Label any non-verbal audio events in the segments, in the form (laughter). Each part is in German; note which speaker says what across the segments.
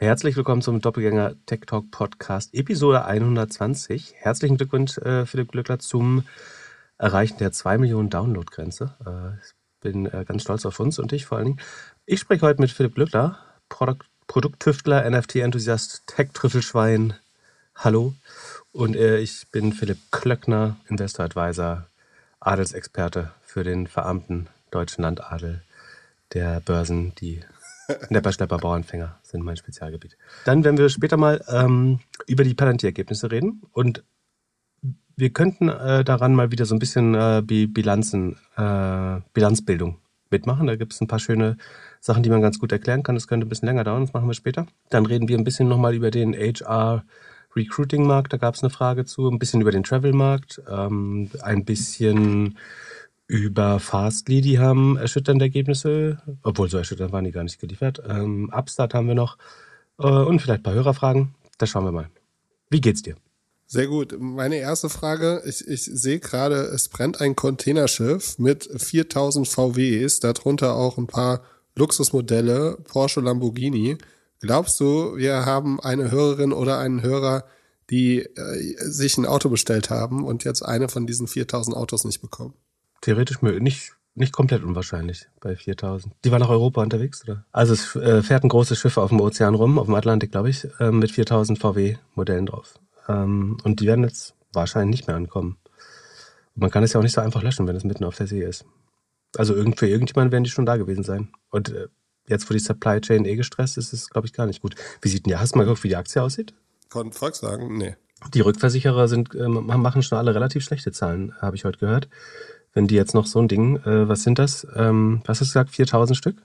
Speaker 1: Herzlich willkommen zum Doppelgänger Tech Talk Podcast, Episode 120. Herzlichen Glückwunsch, äh, Philipp Glückler, zum Erreichen der 2 Millionen Download-Grenze. Äh, ich bin äh, ganz stolz auf uns und dich vor allen Dingen. Ich spreche heute mit Philipp Glückler, Produkt Produkttüftler, NFT-Enthusiast, Tech-Trüffelschwein. Hallo. Und äh, ich bin Philipp Klöckner, Investor Advisor, Adelsexperte für den verarmten deutschen Landadel der Börsen, die (laughs) Nepper, Schlepper, Bauernfänger sind mein Spezialgebiet. Dann werden wir später mal ähm, über die Palantir-Ergebnisse reden und wir könnten äh, daran mal wieder so ein bisschen äh, Bilanzen, äh, Bilanzbildung mitmachen. Da gibt es ein paar schöne Sachen, die man ganz gut erklären kann. Das könnte ein bisschen länger dauern, das machen wir später. Dann reden wir ein bisschen nochmal über den HR Recruiting-Markt, da gab es eine Frage zu, ein bisschen über den Travel-Markt, ähm, ein bisschen über Fastly, die haben erschütternde Ergebnisse, obwohl so erschütternd waren die gar nicht geliefert. Ähm, Upstart haben wir noch äh, und vielleicht ein paar Hörerfragen. Da schauen wir mal. Wie geht's dir?
Speaker 2: Sehr gut. Meine erste Frage, ich, ich sehe gerade, es brennt ein Containerschiff mit 4000 VWs, darunter auch ein paar Luxusmodelle, Porsche, Lamborghini. Glaubst du, wir haben eine Hörerin oder einen Hörer, die äh, sich ein Auto bestellt haben und jetzt eine von diesen 4000 Autos nicht bekommen?
Speaker 1: Theoretisch nicht, nicht komplett unwahrscheinlich bei 4000. Die war nach Europa unterwegs, oder? Also es äh, fährt ein großes Schiff auf dem Ozean rum, auf dem Atlantik, glaube ich, äh, mit 4000 VW-Modellen drauf. Ähm, und die werden jetzt wahrscheinlich nicht mehr ankommen. Und man kann es ja auch nicht so einfach löschen, wenn es mitten auf der See ist. Also irgend, für irgendjemanden werden die schon da gewesen sein. Und äh, jetzt, wo die Supply Chain eh gestresst ist, ist es, glaube ich, gar nicht gut. Wie sieht denn die, hast du mal geguckt, wie die Aktie aussieht?
Speaker 2: Von Volkswagen? Nee.
Speaker 1: Die Rückversicherer sind, äh, machen schon alle relativ schlechte Zahlen, habe ich heute gehört wenn die jetzt noch so ein Ding, äh, was sind das? Ähm, was hast du gesagt, 4000 Stück?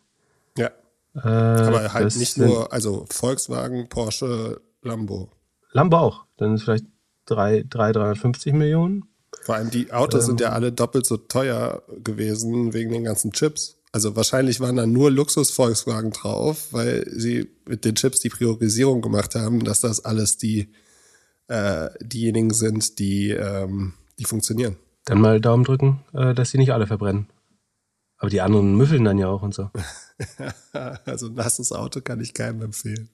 Speaker 2: Ja. Äh, Aber halt nicht nur, also Volkswagen, Porsche, Lambo.
Speaker 1: Lambo auch. Dann ist vielleicht 3, 3, 350 Millionen.
Speaker 2: Vor allem die Autos ähm, sind ja alle doppelt so teuer gewesen wegen den ganzen Chips. Also wahrscheinlich waren da nur Luxus-Volkswagen drauf, weil sie mit den Chips die Priorisierung gemacht haben, dass das alles die äh, diejenigen sind, die, ähm, die funktionieren.
Speaker 1: Dann mal Daumen drücken, äh, dass sie nicht alle verbrennen. Aber die anderen müffeln dann ja auch und so. (laughs)
Speaker 2: also ein nasses Auto kann ich keinem empfehlen.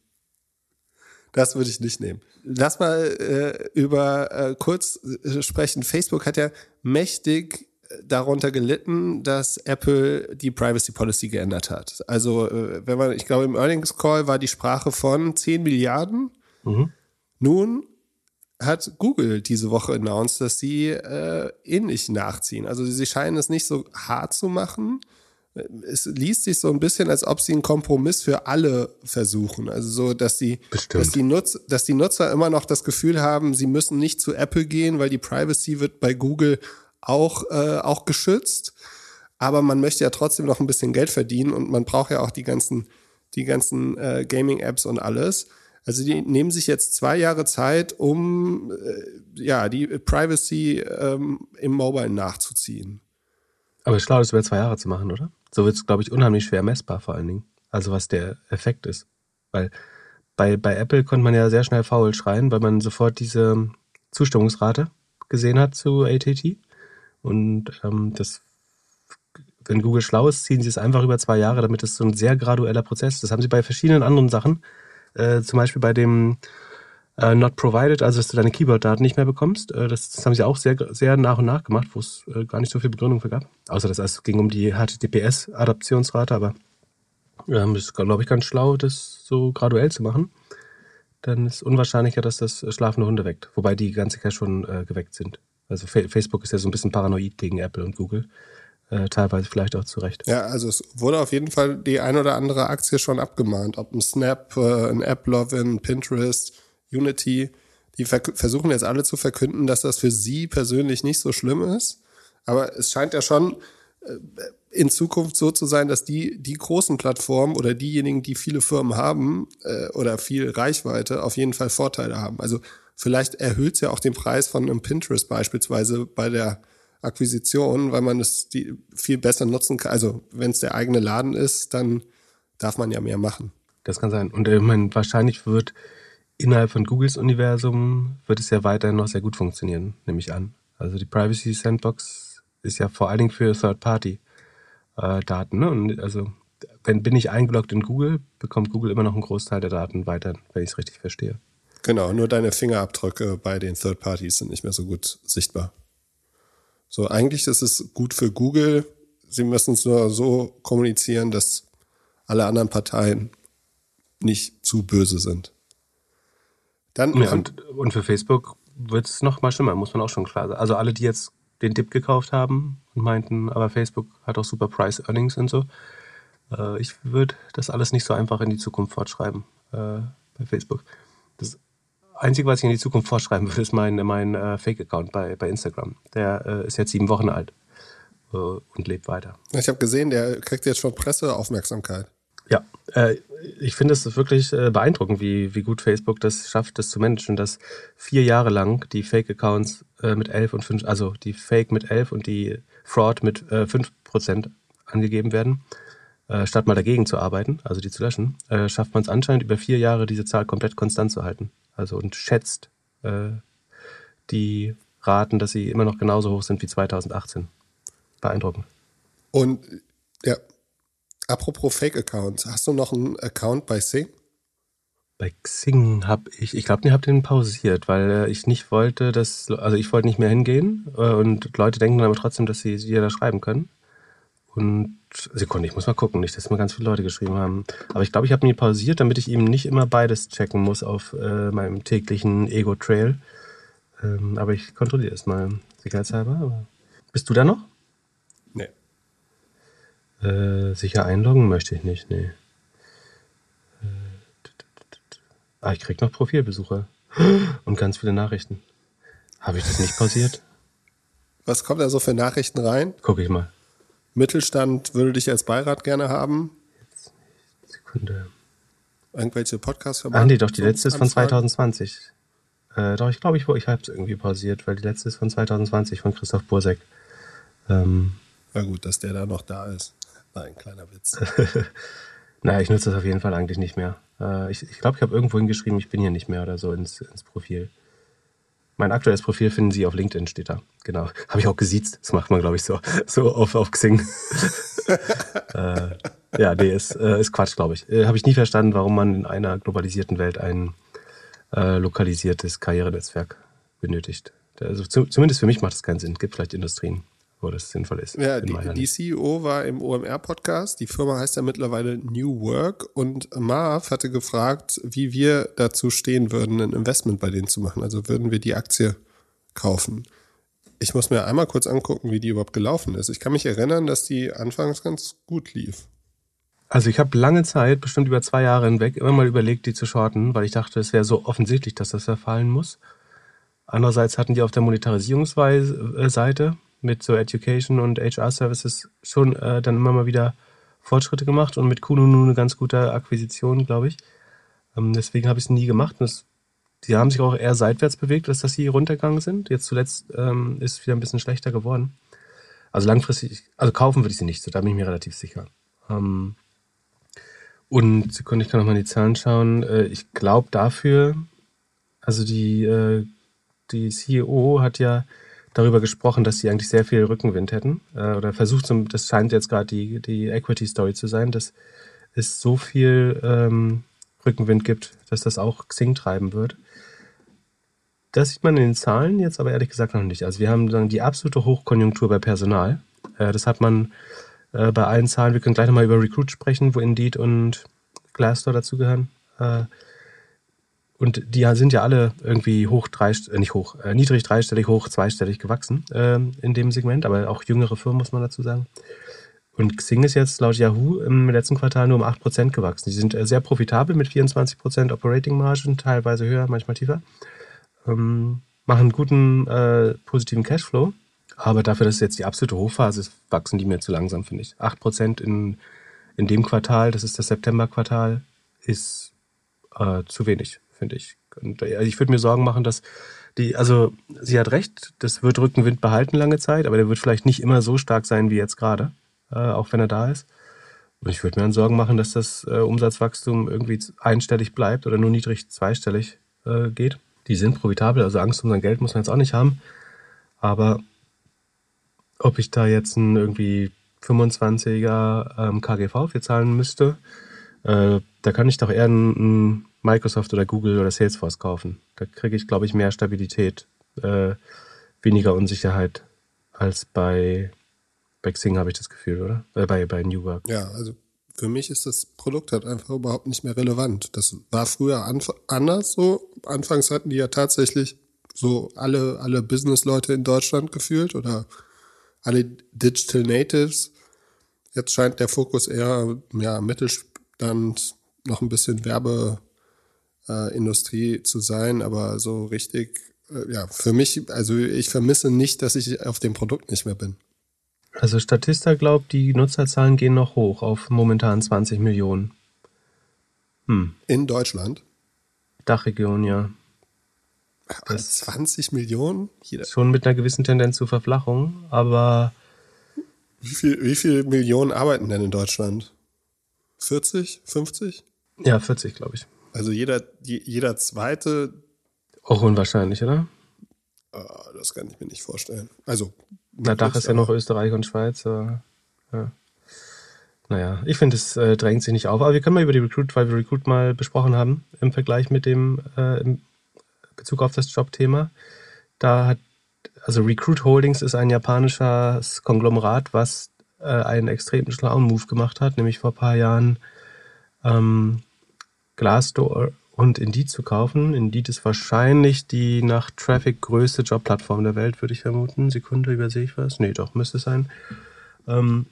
Speaker 2: Das würde ich nicht nehmen. Lass mal äh, über äh, kurz äh, sprechen. Facebook hat ja mächtig äh, darunter gelitten, dass Apple die Privacy Policy geändert hat. Also, äh, wenn man, ich glaube, im Earnings Call war die Sprache von 10 Milliarden. Mhm. Nun hat Google diese Woche announced, dass sie äh, ähnlich nachziehen. Also sie scheinen es nicht so hart zu machen. Es liest sich so ein bisschen, als ob sie einen Kompromiss für alle versuchen. Also so, dass die, dass die, Nutz, dass die Nutzer immer noch das Gefühl haben, sie müssen nicht zu Apple gehen, weil die Privacy wird bei Google auch, äh, auch geschützt. Aber man möchte ja trotzdem noch ein bisschen Geld verdienen und man braucht ja auch die ganzen, die ganzen äh, Gaming-Apps und alles. Also die nehmen sich jetzt zwei Jahre Zeit, um äh, ja die Privacy ähm, im Mobile nachzuziehen.
Speaker 1: Aber ist schlau, das über zwei Jahre zu machen, oder? So wird es, glaube ich, unheimlich schwer messbar vor allen Dingen. Also was der Effekt ist. Weil bei, bei Apple konnte man ja sehr schnell faul schreien, weil man sofort diese Zustimmungsrate gesehen hat zu ATT. Und ähm, das, wenn Google schlau ist, ziehen sie es einfach über zwei Jahre, damit es so ein sehr gradueller Prozess ist. Das haben sie bei verschiedenen anderen Sachen äh, zum Beispiel bei dem äh, Not Provided, also dass du deine Keyboard-Daten nicht mehr bekommst. Äh, das, das, haben sie auch sehr, sehr nach und nach gemacht, wo es äh, gar nicht so viel Begründung für gab. Außer dass es ging um die HTTPS-Adaptionsrate, aber ähm, ist, glaube ich, ganz schlau, das so graduell zu machen. Dann ist unwahrscheinlicher, dass das schlafende Hunde weckt. Wobei die ganz sicher schon äh, geweckt sind. Also Facebook ist ja so ein bisschen paranoid gegen Apple und Google äh, teilweise vielleicht auch zu Recht.
Speaker 2: Ja, also es wurde auf jeden Fall die ein oder andere Aktie schon abgemahnt, ob ein Snap, äh, ein AppLovin, Pinterest, Unity. Die versuchen jetzt alle zu verkünden, dass das für sie persönlich nicht so schlimm ist. Aber es scheint ja schon äh, in Zukunft so zu sein, dass die, die großen Plattformen oder diejenigen, die viele Firmen haben äh, oder viel Reichweite, auf jeden Fall Vorteile haben. Also vielleicht erhöht es ja auch den Preis von einem Pinterest beispielsweise bei der Akquisition, weil man es die viel besser nutzen kann. Also wenn es der eigene Laden ist, dann darf man ja mehr machen.
Speaker 1: Das kann sein. Und ich meine, wahrscheinlich wird innerhalb von Googles Universum wird es ja weiterhin noch sehr gut funktionieren, nehme ich an. Also die Privacy Sandbox ist ja vor allen Dingen für Third-Party-Daten. Äh, ne? Und also wenn bin ich eingeloggt in Google, bekommt Google immer noch einen Großteil der Daten weiter, wenn ich es richtig verstehe.
Speaker 2: Genau, nur deine Fingerabdrücke bei den Third Parties sind nicht mehr so gut sichtbar. So, eigentlich ist es gut für Google. Sie müssen es nur so kommunizieren, dass alle anderen Parteien nicht zu böse sind.
Speaker 1: Dann ja, und, und für Facebook wird es noch mal schlimmer, muss man auch schon klar sagen. Also alle, die jetzt den Dip gekauft haben und meinten, aber Facebook hat auch super Price Earnings und so. Äh, ich würde das alles nicht so einfach in die Zukunft fortschreiben äh, bei Facebook. Das Einzige, was ich in die Zukunft vorschreiben würde, ist mein, mein äh, Fake-Account bei, bei Instagram. Der äh, ist jetzt sieben Wochen alt äh, und lebt weiter.
Speaker 2: Ich habe gesehen, der kriegt jetzt schon Presseaufmerksamkeit.
Speaker 1: Ja, äh, ich finde es wirklich äh, beeindruckend, wie, wie gut Facebook das schafft, das zu managen, dass vier Jahre lang die Fake-Accounts äh, mit 11 und 5, also die Fake mit 11 und die Fraud mit äh, 5% angegeben werden. Statt mal dagegen zu arbeiten, also die zu löschen, schafft man es anscheinend über vier Jahre, diese Zahl komplett konstant zu halten. Also und schätzt äh, die Raten, dass sie immer noch genauso hoch sind wie 2018. Beeindruckend.
Speaker 2: Und ja, apropos Fake-Accounts, hast du noch einen Account bei Sing?
Speaker 1: Bei Xing habe ich, ich glaube, ich habe den pausiert, weil äh, ich nicht wollte, dass, also ich wollte nicht mehr hingehen äh, und Leute denken dann aber trotzdem, dass sie jeder schreiben können. Und Sekunde, ich muss mal gucken, nicht, dass mir ganz viele Leute geschrieben haben. Aber ich glaube, ich habe ihn pausiert, damit ich ihm nicht immer beides checken muss auf äh, meinem täglichen Ego-Trail. Ähm, aber ich kontrolliere es mal sicherheitshalber. Bist du da noch?
Speaker 2: Nee.
Speaker 1: Äh, sicher einloggen möchte ich nicht, nee. Äh, ah, ich krieg noch Profilbesucher. Und ganz viele Nachrichten. Habe ich das nicht pausiert?
Speaker 2: Was kommt da so für Nachrichten rein?
Speaker 1: Guck ich mal.
Speaker 2: Mittelstand würde dich als Beirat gerne haben.
Speaker 1: Sekunde.
Speaker 2: Irgendwelche Podcasts
Speaker 1: Ah, nee, doch, die letzte ist von 2020. Äh, doch, ich glaube, ich, ich habe es irgendwie pausiert, weil die letzte ist von 2020 von Christoph Bursek. Ähm,
Speaker 2: Na gut, dass der da noch da ist. War ein kleiner Witz. (laughs)
Speaker 1: naja, ich nutze das auf jeden Fall eigentlich nicht mehr. Äh, ich glaube, ich, glaub, ich habe irgendwo hingeschrieben, ich bin hier nicht mehr oder so ins, ins Profil. Mein aktuelles Profil finden Sie auf LinkedIn, steht da. Genau. Habe ich auch gesiezt. Das macht man, glaube ich, so, so auf, auf Xing. (laughs) äh, ja, nee, ist, äh, ist Quatsch, glaube ich. Äh, Habe ich nie verstanden, warum man in einer globalisierten Welt ein äh, lokalisiertes Karrierenetzwerk benötigt. Also zu, zumindest für mich macht das keinen Sinn. Gibt vielleicht Industrien, wo das sinnvoll ist.
Speaker 2: Ja, die, die, CEO war im OMR-Podcast. Die Firma heißt ja mittlerweile New Work. Und Marv hatte gefragt, wie wir dazu stehen würden, ein Investment bei denen zu machen. Also würden wir die Aktie kaufen. Ich muss mir einmal kurz angucken, wie die überhaupt gelaufen ist. Ich kann mich erinnern, dass die anfangs ganz gut lief.
Speaker 1: Also ich habe lange Zeit, bestimmt über zwei Jahre hinweg, immer mal überlegt, die zu shorten, weil ich dachte, es wäre so offensichtlich, dass das verfallen muss. Andererseits hatten die auf der Monetarisierungsseite mit so Education und HR-Services schon äh, dann immer mal wieder Fortschritte gemacht und mit Kununu eine ganz gute Akquisition, glaube ich. Ähm, deswegen habe ich es nie gemacht. Es, die haben sich auch eher seitwärts bewegt, als dass sie runtergegangen sind. Jetzt zuletzt ähm, ist es wieder ein bisschen schlechter geworden. Also langfristig, also kaufen würde ich sie nicht, so da bin ich mir relativ sicher. Ähm, und Sekunde, ich kann nochmal in die Zahlen schauen. Äh, ich glaube dafür, also die, äh, die CEO hat ja darüber gesprochen, dass sie eigentlich sehr viel Rückenwind hätten. Äh, oder versucht, zum, das scheint jetzt gerade die, die Equity-Story zu sein, dass es so viel ähm, Rückenwind gibt, dass das auch Xing treiben wird. Das sieht man in den Zahlen jetzt aber ehrlich gesagt noch nicht. Also wir haben sagen, die absolute Hochkonjunktur bei Personal. Äh, das hat man äh, bei allen Zahlen. Wir können gleich nochmal über Recruit sprechen, wo Indeed und Glassdoor dazugehören. Äh, und die sind ja alle irgendwie hoch, drei, äh, nicht hoch, äh, niedrig dreistellig, hoch zweistellig gewachsen äh, in dem Segment, aber auch jüngere Firmen, muss man dazu sagen. Und Xing ist jetzt laut Yahoo im letzten Quartal nur um 8% gewachsen. Die sind äh, sehr profitabel mit 24% Operating Margin, teilweise höher, manchmal tiefer. Ähm, machen guten äh, positiven Cashflow, aber dafür, dass es jetzt die absolute Hochphase ist, wachsen die mir zu langsam, finde ich. 8% in, in dem Quartal, das ist das September-Quartal, ist äh, zu wenig finde ich. Und äh, ich würde mir Sorgen machen, dass die, also sie hat recht, das wird Rückenwind behalten lange Zeit, aber der wird vielleicht nicht immer so stark sein wie jetzt gerade, äh, auch wenn er da ist. Und ich würde mir dann Sorgen machen, dass das äh, Umsatzwachstum irgendwie einstellig bleibt oder nur niedrig zweistellig äh, geht. Die sind profitabel, also Angst um sein Geld muss man jetzt auch nicht haben. Aber ob ich da jetzt ein irgendwie 25er ähm, KGV für zahlen müsste, äh, da kann ich doch eher einen Microsoft oder Google oder Salesforce kaufen. Da kriege ich, glaube ich, mehr Stabilität, äh, weniger Unsicherheit als bei, bei Xing, habe ich das Gefühl, oder? Äh, bei, bei New Work.
Speaker 2: Ja, also für mich ist das Produkt halt einfach überhaupt nicht mehr relevant. Das war früher anders so. Anfangs hatten die ja tatsächlich so alle, alle Business-Leute in Deutschland gefühlt oder alle Digital Natives. Jetzt scheint der Fokus eher ja, Mittelstand, noch ein bisschen Werbeindustrie äh, zu sein, aber so richtig, äh, ja, für mich, also ich vermisse nicht, dass ich auf dem Produkt nicht mehr bin.
Speaker 1: Also Statista glaubt, die Nutzerzahlen gehen noch hoch auf momentan 20 Millionen.
Speaker 2: Hm. In Deutschland?
Speaker 1: Dachregion, ja.
Speaker 2: Das 20 Millionen?
Speaker 1: Jeder. Schon mit einer gewissen Tendenz zur Verflachung, aber.
Speaker 2: Wie viel, wie viele Millionen arbeiten denn in Deutschland? 40? 50?
Speaker 1: Ja, 40, glaube ich.
Speaker 2: Also jeder, jeder zweite.
Speaker 1: Auch unwahrscheinlich, oder?
Speaker 2: Ah, das kann ich mir nicht vorstellen. Also.
Speaker 1: Na, Dach ist ja noch Österreich und Schweiz. Aber, ja. Naja, ich finde, es äh, drängt sich nicht auf. Aber wir können mal über die Recruit, weil wir Recruit mal besprochen haben, im Vergleich mit dem, äh, im Bezug auf das Jobthema. Da hat, also Recruit Holdings ist ein japanisches Konglomerat, was äh, einen extrem schlauen Move gemacht hat, nämlich vor ein paar Jahren ähm, Glassdoor und Indeed zu kaufen. Indeed ist wahrscheinlich die nach Traffic größte Jobplattform der Welt, würde ich vermuten. Sekunde, übersehe ich was? Nee, doch, müsste es sein. Ähm,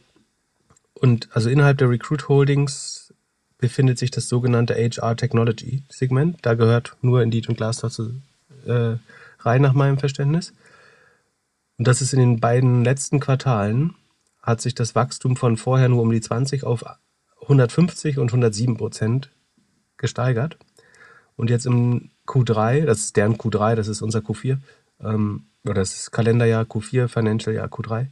Speaker 1: und also innerhalb der Recruit Holdings befindet sich das sogenannte HR Technology Segment. Da gehört nur Indeed und Glassdoor zu, äh, rein, nach meinem Verständnis. Und das ist in den beiden letzten Quartalen hat sich das Wachstum von vorher nur um die 20 auf 150 und 107 Prozent gesteigert. Und jetzt im Q3, das ist deren Q3, das ist unser Q4, ähm, oder das ist Kalenderjahr Q4, Financial Jahr Q3,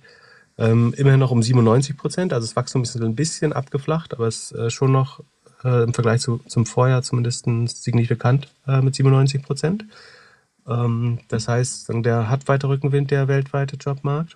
Speaker 1: ähm, immerhin noch um 97 Prozent. Also das Wachstum ist ein bisschen abgeflacht, aber es ist äh, schon noch äh, im Vergleich zu, zum Vorjahr zumindest signifikant äh, mit 97 Prozent. Ähm, das heißt, der hat weiter Rückenwind, der weltweite Jobmarkt.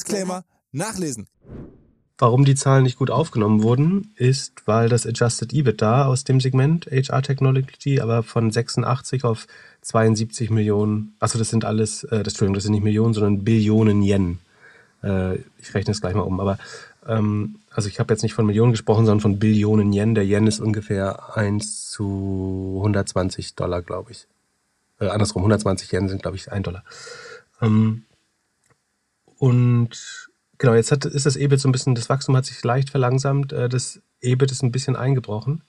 Speaker 3: Disclaimer nachlesen.
Speaker 1: Warum die Zahlen nicht gut aufgenommen wurden, ist, weil das Adjusted EBITDA aus dem Segment HR Technology aber von 86 auf 72 Millionen, achso, das sind alles, äh, das, Entschuldigung, das sind nicht Millionen, sondern Billionen Yen. Äh, ich rechne es gleich mal um, aber ähm, also ich habe jetzt nicht von Millionen gesprochen, sondern von Billionen Yen. Der Yen ist ungefähr 1 zu 120 Dollar, glaube ich. Äh, andersrum, 120 Yen sind, glaube ich, 1 Dollar. Ähm, und genau, jetzt hat, ist das EBIT so ein bisschen, das Wachstum hat sich leicht verlangsamt. Äh, das EBIT ist ein bisschen eingebrochen.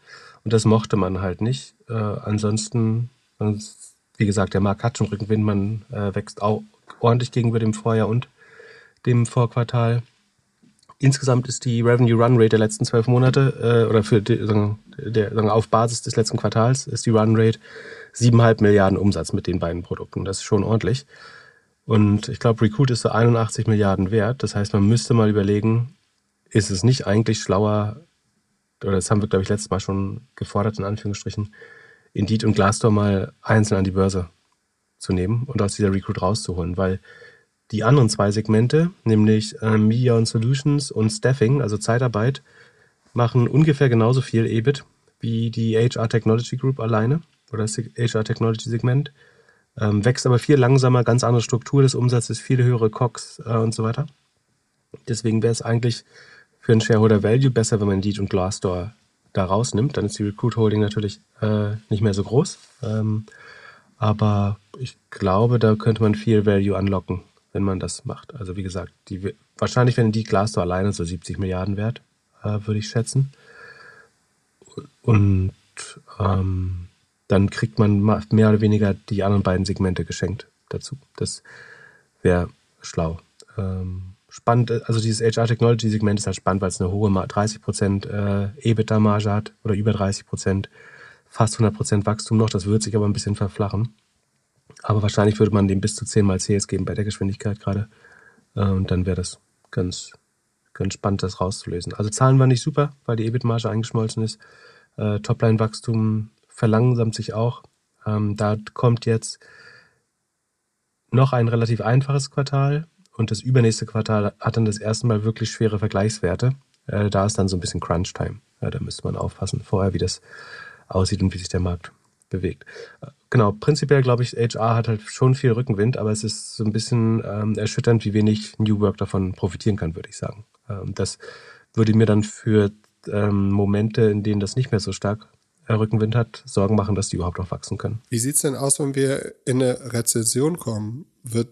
Speaker 1: Und das mochte man halt nicht. Äh, ansonsten, wie gesagt, der Markt hat schon Rückenwind. Man äh, wächst auch ordentlich gegenüber dem Vorjahr und dem Vorquartal. Insgesamt ist die Revenue Run Rate der letzten zwölf Monate äh, oder für die, sagen, der, sagen, auf Basis des letzten Quartals ist die Run Rate 7,5 Milliarden Umsatz mit den beiden Produkten. Das ist schon ordentlich. Und ich glaube, Recruit ist so 81 Milliarden wert. Das heißt, man müsste mal überlegen, ist es nicht eigentlich schlauer, oder das haben wir, glaube ich, letztes Mal schon gefordert, in Anführungsstrichen, Indeed und Glassdoor mal einzeln an die Börse zu nehmen und aus dieser Recruit rauszuholen, weil die anderen zwei Segmente, nämlich äh, Media und Solutions und Staffing, also Zeitarbeit, machen ungefähr genauso viel EBIT wie die HR Technology Group alleine oder das HR Technology Segment. Ähm, wächst aber viel langsamer, ganz andere Struktur des Umsatzes, viel höhere COX äh, und so weiter. Deswegen wäre es eigentlich für einen Shareholder Value besser, wenn man Indeed und Glassdoor da rausnimmt. Dann ist die Recruit Holding natürlich äh, nicht mehr so groß. Ähm, aber ich glaube, da könnte man viel Value anlocken wenn man das macht. Also wie gesagt, die, wahrscheinlich wären die Glassdoor alleine so 70 Milliarden wert, äh, würde ich schätzen. Und ähm, dann kriegt man mehr oder weniger die anderen beiden Segmente geschenkt dazu. Das wäre schlau. Ähm, spannend, also dieses HR-Technology-Segment ist halt spannend, weil es eine hohe 30% äh, EBITDA-Marge hat oder über 30%, fast 100% Wachstum noch. Das wird sich aber ein bisschen verflachen. Aber wahrscheinlich würde man dem bis zu 10 mal CS geben bei der Geschwindigkeit gerade. Äh, und dann wäre das ganz, ganz spannend, das rauszulesen. Also Zahlen waren nicht super, weil die EBIT-Marge eingeschmolzen ist. Äh, Topline-Wachstum verlangsamt sich auch. Ähm, da kommt jetzt noch ein relativ einfaches Quartal und das übernächste Quartal hat dann das erste Mal wirklich schwere Vergleichswerte. Äh, da ist dann so ein bisschen Crunch-Time. Ja, da müsste man aufpassen vorher, wie das aussieht und wie sich der Markt bewegt. Äh, genau, prinzipiell glaube ich, HR hat halt schon viel Rückenwind, aber es ist so ein bisschen ähm, erschütternd, wie wenig New Work davon profitieren kann, würde ich sagen. Ähm, das würde mir dann für ähm, Momente, in denen das nicht mehr so stark Rückenwind hat, Sorgen machen, dass die überhaupt noch wachsen können.
Speaker 2: Wie sieht es denn aus, wenn wir in eine Rezession kommen? Wird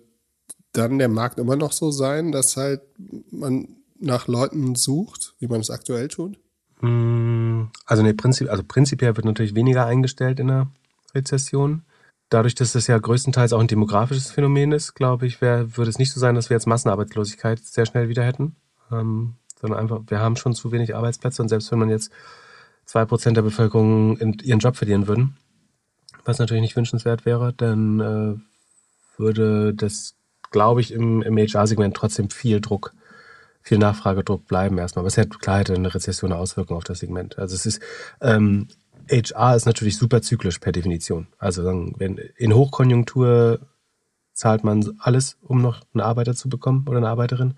Speaker 2: dann der Markt immer noch so sein, dass halt man nach Leuten sucht, wie man es aktuell tut?
Speaker 1: Mm, also, nee, prinzip, also prinzipiell wird natürlich weniger eingestellt in der Rezession. Dadurch, dass das ja größtenteils auch ein demografisches Phänomen ist, glaube ich, wär, würde es nicht so sein, dass wir jetzt Massenarbeitslosigkeit sehr schnell wieder hätten. Ähm, sondern einfach, wir haben schon zu wenig Arbeitsplätze und selbst wenn man jetzt zwei Prozent der Bevölkerung ihren Job verlieren würden, was natürlich nicht wünschenswert wäre, dann äh, würde das, glaube ich, im, im HR-Segment trotzdem viel Druck, viel Nachfragedruck bleiben erstmal. Aber es hätte klar hätte eine Rezession eine Auswirkung auf das Segment. Also es ist ähm, HR ist natürlich super zyklisch per Definition. Also wenn in Hochkonjunktur zahlt man alles, um noch einen Arbeiter zu bekommen oder eine Arbeiterin.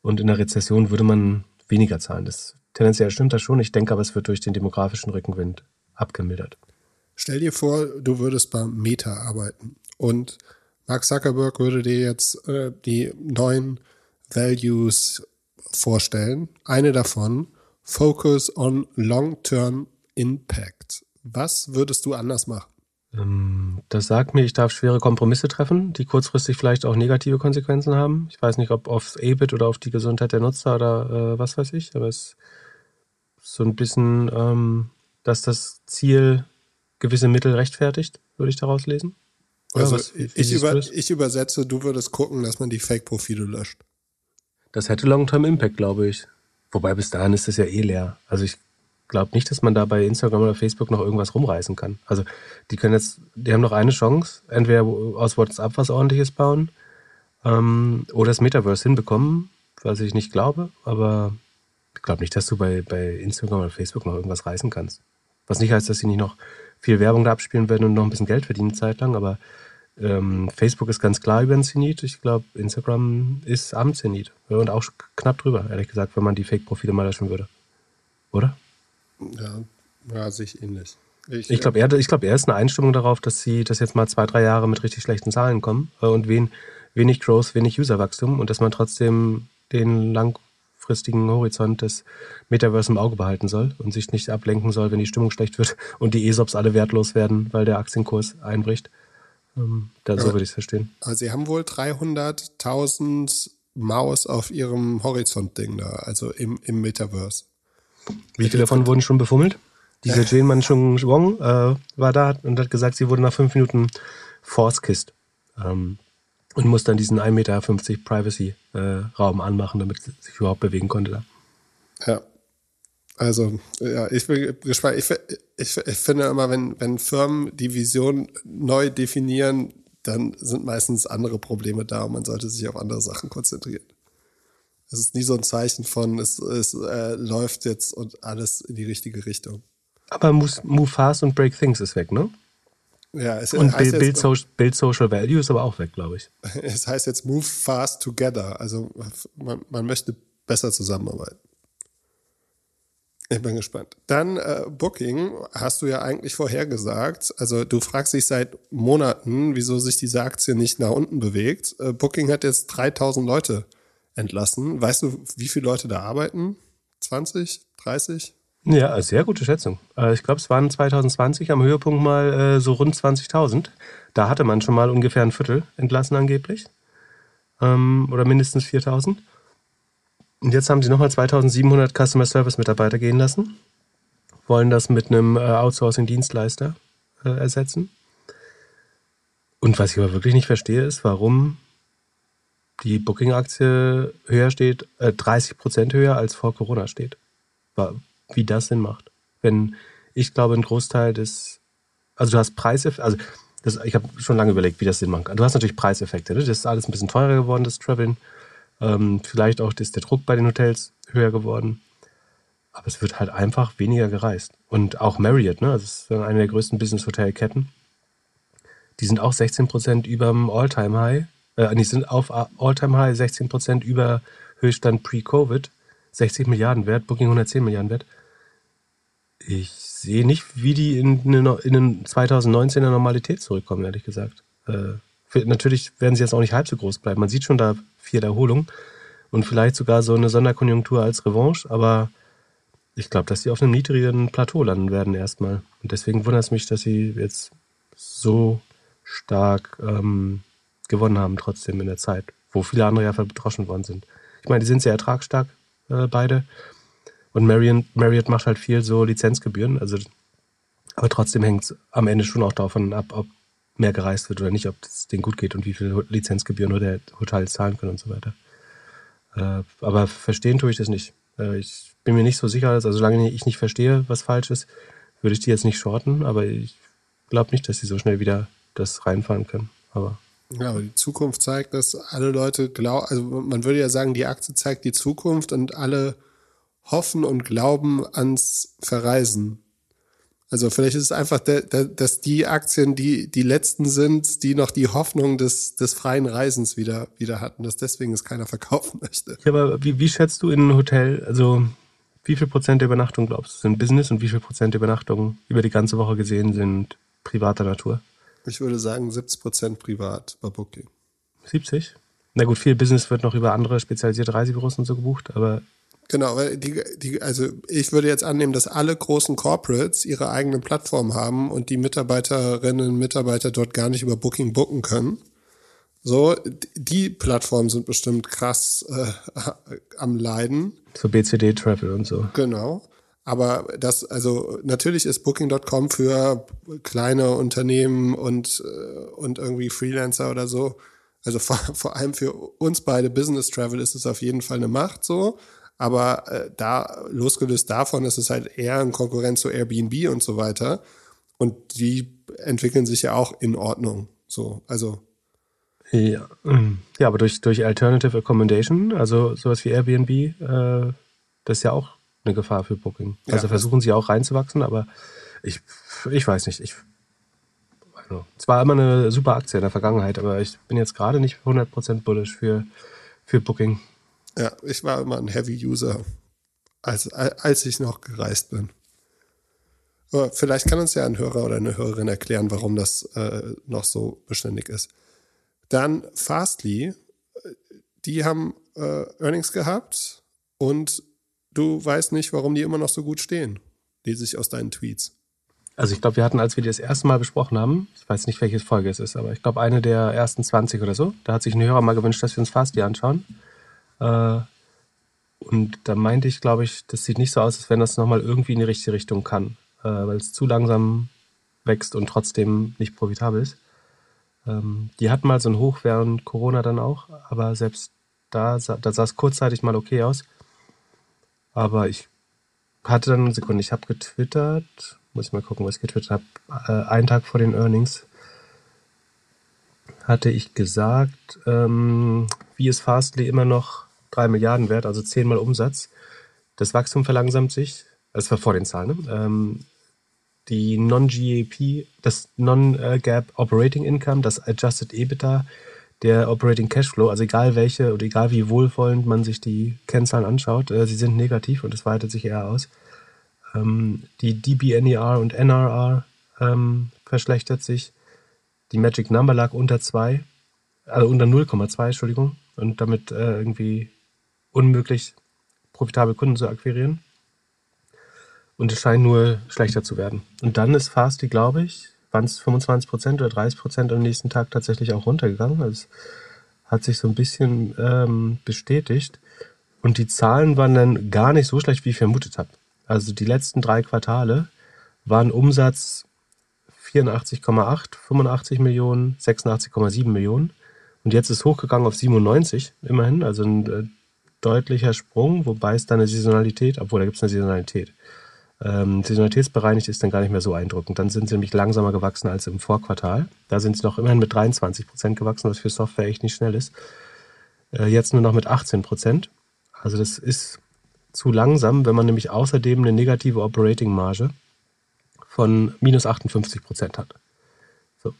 Speaker 1: Und in der Rezession würde man weniger zahlen. Das tendenziell stimmt das schon. Ich denke aber, es wird durch den demografischen Rückenwind abgemildert.
Speaker 2: Stell dir vor, du würdest bei Meta arbeiten und Mark Zuckerberg würde dir jetzt äh, die neuen Values vorstellen. Eine davon, Focus on Long-Term Impact. Was würdest du anders machen?
Speaker 1: Ähm, das sagt mir, ich darf schwere Kompromisse treffen, die kurzfristig vielleicht auch negative Konsequenzen haben. Ich weiß nicht, ob aufs EBIT oder auf die Gesundheit der Nutzer oder äh, was weiß ich, aber es so ein bisschen, ähm, dass das Ziel gewisse Mittel rechtfertigt, würde ich daraus lesen.
Speaker 2: also was, ich, über, ich übersetze, du würdest gucken, dass man die Fake-Profile löscht.
Speaker 1: Das hätte Long-Term Impact, glaube ich. Wobei bis dahin ist das ja eh leer. Also ich glaube nicht, dass man da bei Instagram oder Facebook noch irgendwas rumreißen kann. Also die können jetzt, die haben noch eine Chance, entweder aus WhatsApp was ordentliches bauen ähm, oder das Metaverse hinbekommen, was ich nicht glaube, aber glaube nicht, dass du bei, bei Instagram oder Facebook noch irgendwas reißen kannst. Was nicht heißt, dass sie nicht noch viel Werbung da abspielen werden und noch ein bisschen Geld verdienen zeitlang, aber ähm, Facebook ist ganz klar über den Zenit. Ich glaube, Instagram ist am Zenit. Und auch knapp drüber, ehrlich gesagt, wenn man die Fake-Profile mal löschen würde. Oder?
Speaker 2: Ja, ja sich ähnlich.
Speaker 1: Ich, ich glaube, er, glaub, er ist eine Einstimmung darauf, dass sie das jetzt mal zwei, drei Jahre mit richtig schlechten Zahlen kommen äh, und wen, wenig Growth, wenig Userwachstum und dass man trotzdem den lang, langfristigen Horizont des Metaverse im Auge behalten soll und sich nicht ablenken soll, wenn die Stimmung schlecht wird (laughs) und die ESOPs alle wertlos werden, weil der Aktienkurs einbricht. Ähm, da, so würde ich es verstehen.
Speaker 2: Aber Sie haben wohl 300.000 Maus auf Ihrem Horizont-Ding da, also im, im Metaverse.
Speaker 1: Wie viele davon wurden schon befummelt? Diese äh. Jane Manchung Wong äh, war da und hat gesagt, sie wurde nach fünf Minuten force-kissed. Ähm, und muss dann diesen 1,50 Meter Privacy-Raum äh, anmachen, damit sie sich überhaupt bewegen konnte da.
Speaker 2: Ja. Also, ja, ich bin gespannt. Ich, ich, ich finde immer, wenn, wenn Firmen die Vision neu definieren, dann sind meistens andere Probleme da und man sollte sich auf andere Sachen konzentrieren. Es ist nie so ein Zeichen von, es, es äh, läuft jetzt und alles in die richtige Richtung.
Speaker 1: Aber Move Fast und Break Things ist weg, ne?
Speaker 2: Ja, es
Speaker 1: Und Build, Build, Social, Build Social Value ist aber auch weg, glaube ich. (laughs)
Speaker 2: Es heißt jetzt Move Fast Together. Also man, man möchte besser zusammenarbeiten. Ich bin gespannt. Dann äh, Booking hast du ja eigentlich vorhergesagt. Also du fragst dich seit Monaten, wieso sich diese Aktie nicht nach unten bewegt. Äh, Booking hat jetzt 3000 Leute entlassen. Weißt du, wie viele Leute da arbeiten? 20? 30?
Speaker 1: Ja, sehr gute Schätzung. Äh, ich glaube, es waren 2020 am Höhepunkt mal äh, so rund 20.000. Da hatte man schon mal ungefähr ein Viertel entlassen angeblich. Ähm, oder mindestens 4.000. Und jetzt haben sie nochmal 2.700 Customer Service Mitarbeiter gehen lassen. Wollen das mit einem äh, Outsourcing-Dienstleister ersetzen. Und was ich aber wirklich nicht verstehe, ist, warum die Booking-Aktie höher steht, äh, 30 Prozent höher als vor Corona steht. Wie das Sinn macht. Wenn ich glaube, ein Großteil des, also du hast Preiseffekte, also das, ich habe schon lange überlegt, wie das Sinn macht. Du hast natürlich Preiseffekte. Ne? Das ist alles ein bisschen teurer geworden, das Traveln. Ähm, vielleicht auch ist der Druck bei den Hotels höher geworden. Aber es wird halt einfach weniger gereist. Und auch Marriott, ne? das ist eine der größten Business-Hotel-Ketten. Die sind auch 16 Prozent über dem All-Time-High. Äh, die sind auf All-Time-High 16 Prozent über Höchststand pre-Covid. 60 Milliarden wert, Booking 110 Milliarden wert. Ich sehe nicht, wie die in, in, in 2019 in der Normalität zurückkommen, ehrlich gesagt. Äh, für, natürlich werden sie jetzt auch nicht halb so groß bleiben. Man sieht schon da viel Erholung und vielleicht sogar so eine Sonderkonjunktur als Revanche, aber ich glaube, dass sie auf einem niedrigen Plateau landen werden erstmal. Und deswegen wundert es mich, dass sie jetzt so stark ähm, gewonnen haben, trotzdem in der Zeit, wo viele andere ja verdroschen worden sind. Ich meine, die sind sehr ertragsstark, äh, beide. Und Marriott, Marriott macht halt viel so Lizenzgebühren. Also, aber trotzdem hängt es am Ende schon auch davon ab, ob mehr gereist wird oder nicht, ob es denen gut geht und wie viele Lizenzgebühren oder Hotels zahlen können und so weiter. Äh, aber verstehen tue ich das nicht. Äh, ich bin mir nicht so sicher, also solange ich nicht verstehe, was falsch ist, würde ich die jetzt nicht shorten, aber ich glaube nicht, dass sie so schnell wieder das reinfahren können. Aber
Speaker 2: ja, aber die Zukunft zeigt, dass alle Leute glauben, also man würde ja sagen, die Aktie zeigt die Zukunft und alle hoffen und glauben ans Verreisen. Also vielleicht ist es einfach, dass die Aktien die, die letzten sind, die noch die Hoffnung des, des freien Reisens wieder, wieder hatten, dass deswegen es keiner (laughs) verkaufen möchte.
Speaker 1: Ja, aber wie, wie schätzt du in ein Hotel, also wie viel Prozent der Übernachtung glaubst du sind Business und wie viel Prozent der Übernachtungen über die ganze Woche gesehen sind privater Natur?
Speaker 2: Ich würde sagen 70 Prozent privat bei Booking.
Speaker 1: 70? Na gut, viel Business wird noch über andere spezialisierte Reisebüros und so gebucht, aber
Speaker 2: Genau, weil die, die, also ich würde jetzt annehmen, dass alle großen Corporates ihre eigene Plattform haben und die Mitarbeiterinnen und Mitarbeiter dort gar nicht über Booking booken können. So, die Plattformen sind bestimmt krass äh, (laughs) am Leiden.
Speaker 1: So BCD Travel und so.
Speaker 2: Genau. Aber das, also natürlich ist Booking.com für kleine Unternehmen und, äh, und irgendwie Freelancer oder so. Also vor, (laughs) vor allem für uns beide Business Travel ist es auf jeden Fall eine Macht so. Aber äh, da, losgelöst davon, ist es halt eher ein Konkurrent zu Airbnb und so weiter. Und die entwickeln sich ja auch in Ordnung. So, also.
Speaker 1: Ja, ja aber durch, durch Alternative Accommodation, also sowas wie Airbnb, äh, das ist ja auch eine Gefahr für Booking. Also ja, versuchen sie auch reinzuwachsen, aber ich, ich weiß nicht. Ich, also, es war immer eine super Aktie in der Vergangenheit, aber ich bin jetzt gerade nicht 100% bullish für, für Booking.
Speaker 2: Ja, ich war immer ein Heavy-User, als, als ich noch gereist bin. Aber vielleicht kann uns ja ein Hörer oder eine Hörerin erklären, warum das äh, noch so beständig ist. Dann Fastly, die haben äh, Earnings gehabt und du weißt nicht, warum die immer noch so gut stehen. Lese ich aus deinen Tweets.
Speaker 1: Also ich glaube, wir hatten, als wir die das erste Mal besprochen haben, ich weiß nicht, welche Folge es ist, aber ich glaube, eine der ersten 20 oder so, da hat sich ein Hörer mal gewünscht, dass wir uns Fastly anschauen. Äh, und da meinte ich, glaube ich, das sieht nicht so aus, als wenn das nochmal irgendwie in die richtige Richtung kann, äh, weil es zu langsam wächst und trotzdem nicht profitabel ist. Ähm, die hatten mal so ein Hoch während Corona dann auch, aber selbst da, da sah es kurzzeitig mal okay aus. Aber ich hatte dann eine Sekunde, ich habe getwittert, muss ich mal gucken, was ich getwittert habe, äh, einen Tag vor den Earnings hatte ich gesagt, ähm, wie ist Fastly immer noch 3 Milliarden wert, also zehnmal Umsatz. Das Wachstum verlangsamt sich. Das war vor den Zahlen. Ne? Ähm, die Non-GAP, das Non-Gap Operating Income, das Adjusted EBITDA, der Operating Cashflow, also egal welche oder egal wie wohlwollend man sich die Kennzahlen anschaut, äh, sie sind negativ und das weitet sich eher aus. Ähm, die DBNER und NRR ähm, verschlechtert sich. Die Magic Number lag unter 2, also unter 0,2, Entschuldigung, und damit äh, irgendwie unmöglich, profitabel Kunden zu akquirieren. Und es scheint nur schlechter zu werden. Und dann ist Fasti, glaube ich, waren es 25% oder 30% am nächsten Tag tatsächlich auch runtergegangen. Es hat sich so ein bisschen ähm, bestätigt. Und die Zahlen waren dann gar nicht so schlecht, wie ich vermutet habe. Also die letzten drei Quartale waren Umsatz 84,8, 85 Millionen, 86,7 Millionen Und jetzt ist hochgegangen auf 97, immerhin, also ein äh, deutlicher Sprung, wobei es da eine Saisonalität, obwohl da gibt es eine Saisonalität. Ähm, saisonalitätsbereinigt ist dann gar nicht mehr so eindrückend. Dann sind sie nämlich langsamer gewachsen als im Vorquartal. Da sind sie noch immerhin mit 23 Prozent gewachsen, was für Software echt nicht schnell ist. Äh, jetzt nur noch mit 18 Prozent. Also das ist zu langsam, wenn man nämlich außerdem eine negative Operating-Marge von minus 58 Prozent hat. So.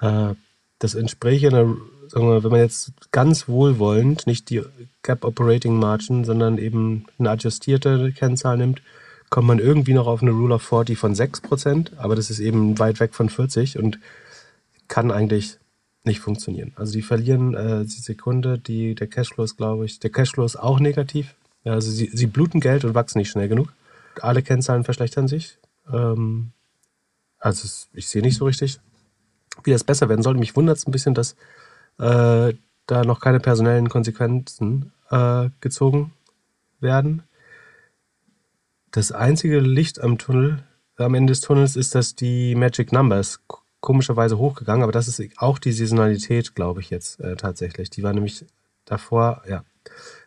Speaker 1: Äh, das entspräche einer, sagen wir, wenn man jetzt ganz wohlwollend nicht die Gap Operating Margin, sondern eben eine adjustierte Kennzahl nimmt, kommt man irgendwie noch auf eine Rule of 40 von 6 Prozent, aber das ist eben weit weg von 40 und kann eigentlich nicht funktionieren. Also die verlieren äh, die Sekunde, die, der Cashflow ist, glaube ich, der Cashflow ist auch negativ. Also sie, sie bluten Geld und wachsen nicht schnell genug. Alle Kennzahlen verschlechtern sich. Ähm, also es, ich sehe nicht so richtig, wie das besser werden soll. Mich wundert es ein bisschen, dass äh, da noch keine personellen Konsequenzen äh, gezogen werden. Das einzige Licht am Tunnel, am Ende des Tunnels, ist, dass die Magic Numbers komischerweise hochgegangen, aber das ist auch die Saisonalität, glaube ich jetzt äh, tatsächlich. Die war nämlich davor, ja.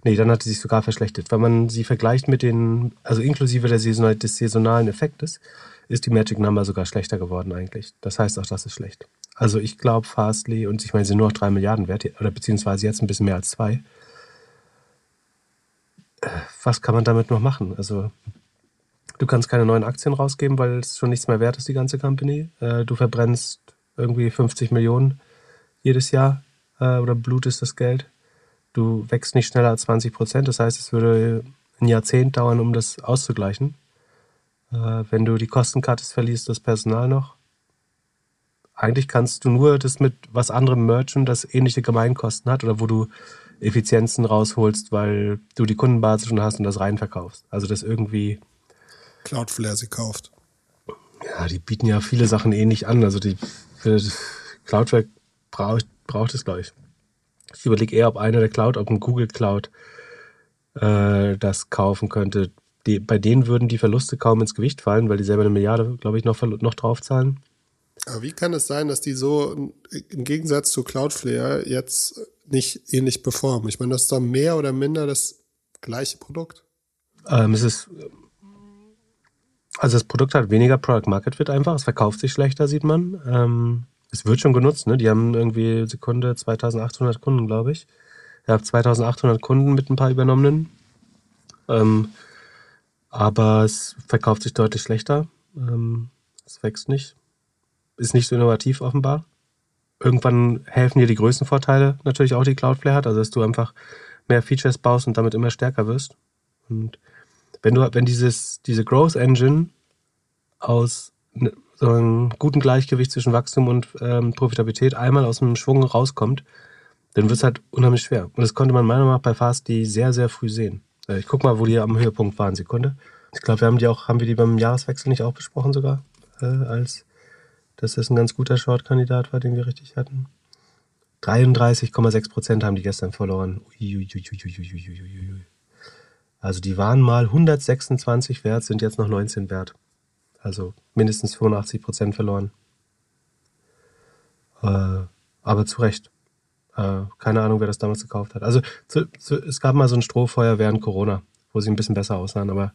Speaker 1: Nee, dann hat sie sich sogar verschlechtert. Wenn man sie vergleicht mit den, also inklusive der Saisonal des saisonalen Effektes, ist die Magic Number sogar schlechter geworden eigentlich. Das heißt auch, das ist schlecht. Also ich glaube Fastly, und ich meine, sie sind nur noch drei Milliarden wert, oder beziehungsweise jetzt ein bisschen mehr als zwei. Äh, was kann man damit noch machen? Also Du kannst keine neuen Aktien rausgeben, weil es schon nichts mehr wert ist, die ganze Company. Äh, du verbrennst irgendwie 50 Millionen jedes Jahr äh, oder blutest das Geld. Du wächst nicht schneller als 20 Prozent. Das heißt, es würde ein Jahrzehnt dauern, um das auszugleichen. Äh, wenn du die Kosten cuttest, verlierst du das Personal noch. Eigentlich kannst du nur das mit was anderem merchen, das ähnliche Gemeinkosten hat oder wo du Effizienzen rausholst, weil du die Kundenbasis schon hast und das reinverkaufst. Also das irgendwie
Speaker 2: Cloudflare sie kauft.
Speaker 1: Ja, die bieten ja viele Sachen ähnlich an. Also die Cloudflare braucht, braucht es, glaube ich. Ich überlege eher, ob einer der Cloud, ob ein Google Cloud äh, das kaufen könnte. Die, bei denen würden die Verluste kaum ins Gewicht fallen, weil die selber eine Milliarde, glaube ich, noch, noch draufzahlen.
Speaker 2: Aber wie kann es sein, dass die so im Gegensatz zu Cloudflare jetzt nicht ähnlich performen? Ich meine, das ist doch mehr oder minder das gleiche Produkt.
Speaker 1: Ähm, es ist also das Produkt hat weniger Product Market Fit einfach. Es verkauft sich schlechter, sieht man. Ähm, es wird schon genutzt. Ne? Die haben irgendwie Sekunde 2800 Kunden, glaube ich. Ich habe 2800 Kunden mit ein paar übernommenen. Ähm, aber es verkauft sich deutlich schlechter. Ähm, es wächst nicht. Ist nicht so innovativ offenbar. Irgendwann helfen dir die Größenvorteile natürlich auch, die Cloudflare hat. Also dass du einfach mehr Features baust und damit immer stärker wirst. Und wenn du, wenn dieses, diese Growth Engine aus ne, so einem guten Gleichgewicht zwischen Wachstum und ähm, Profitabilität einmal aus dem Schwung rauskommt, dann wird es halt unheimlich schwer. Und das konnte man meiner Meinung nach bei Fasti sehr, sehr früh sehen. Äh, ich guck mal, wo die am Höhepunkt waren. Sekunde. Ich glaube, wir haben die auch, haben wir die beim Jahreswechsel nicht auch besprochen sogar, äh, als dass das ein ganz guter Short-Kandidat war, den wir richtig hatten. 33,6 Prozent haben die gestern verloren. Uiuiuiuiuiui. Also die waren mal 126 wert, sind jetzt noch 19 wert. Also mindestens 85 Prozent verloren. Äh, aber zu Recht. Äh, keine Ahnung, wer das damals gekauft hat. Also zu, zu, es gab mal so ein Strohfeuer während Corona, wo sie ein bisschen besser aussahen, aber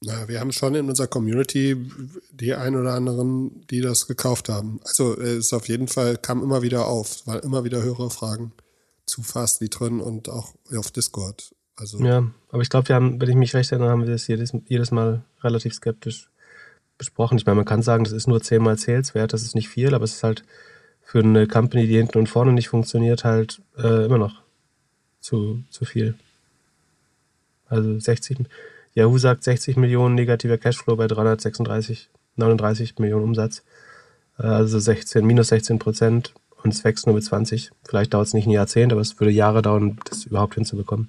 Speaker 2: na, wir haben schon in unserer Community die ein oder anderen, die das gekauft haben. Also es ist auf jeden Fall, kam immer wieder auf, weil immer wieder höhere Fragen zu Fastly drin und auch auf Discord. Also
Speaker 1: ja, aber ich glaube, wir haben, wenn ich mich recht erinnere, haben wir das jedes, jedes Mal relativ skeptisch besprochen. Ich meine, man kann sagen, das ist nur zehnmal Sales-Wert, das ist nicht viel, aber es ist halt für eine Company, die hinten und vorne nicht funktioniert, halt äh, immer noch zu, zu viel. Also 60, Yahoo sagt 60 Millionen negativer Cashflow bei 336, 39 Millionen Umsatz. Äh, also 16, minus 16 Prozent und es wächst nur mit 20. Vielleicht dauert es nicht ein Jahrzehnt, aber es würde Jahre dauern, das überhaupt hinzubekommen.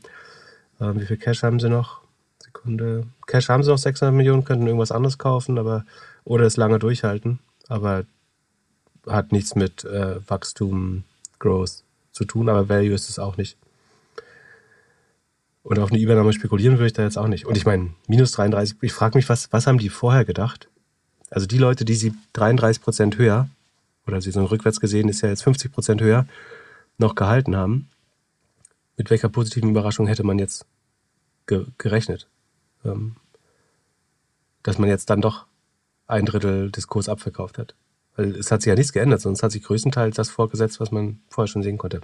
Speaker 1: Ähm, wie viel Cash haben sie noch? Sekunde. Cash haben sie noch 600 Millionen, könnten irgendwas anderes kaufen, aber oder es lange durchhalten. Aber hat nichts mit äh, Wachstum, Growth zu tun, aber Value ist es auch nicht. Und auf eine Übernahme spekulieren würde ich da jetzt auch nicht. Und ich meine, minus 33, ich frage mich, was, was haben die vorher gedacht? Also die Leute, die sie 33 Prozent höher, oder sie sind rückwärts gesehen, ist ja jetzt 50 Prozent höher, noch gehalten haben, mit welcher positiven Überraschung hätte man jetzt ge gerechnet? Ähm, dass man jetzt dann doch ein Drittel des Kurs abverkauft hat. Weil es hat sich ja nichts geändert, sonst hat sich größtenteils das vorgesetzt, was man vorher schon sehen konnte.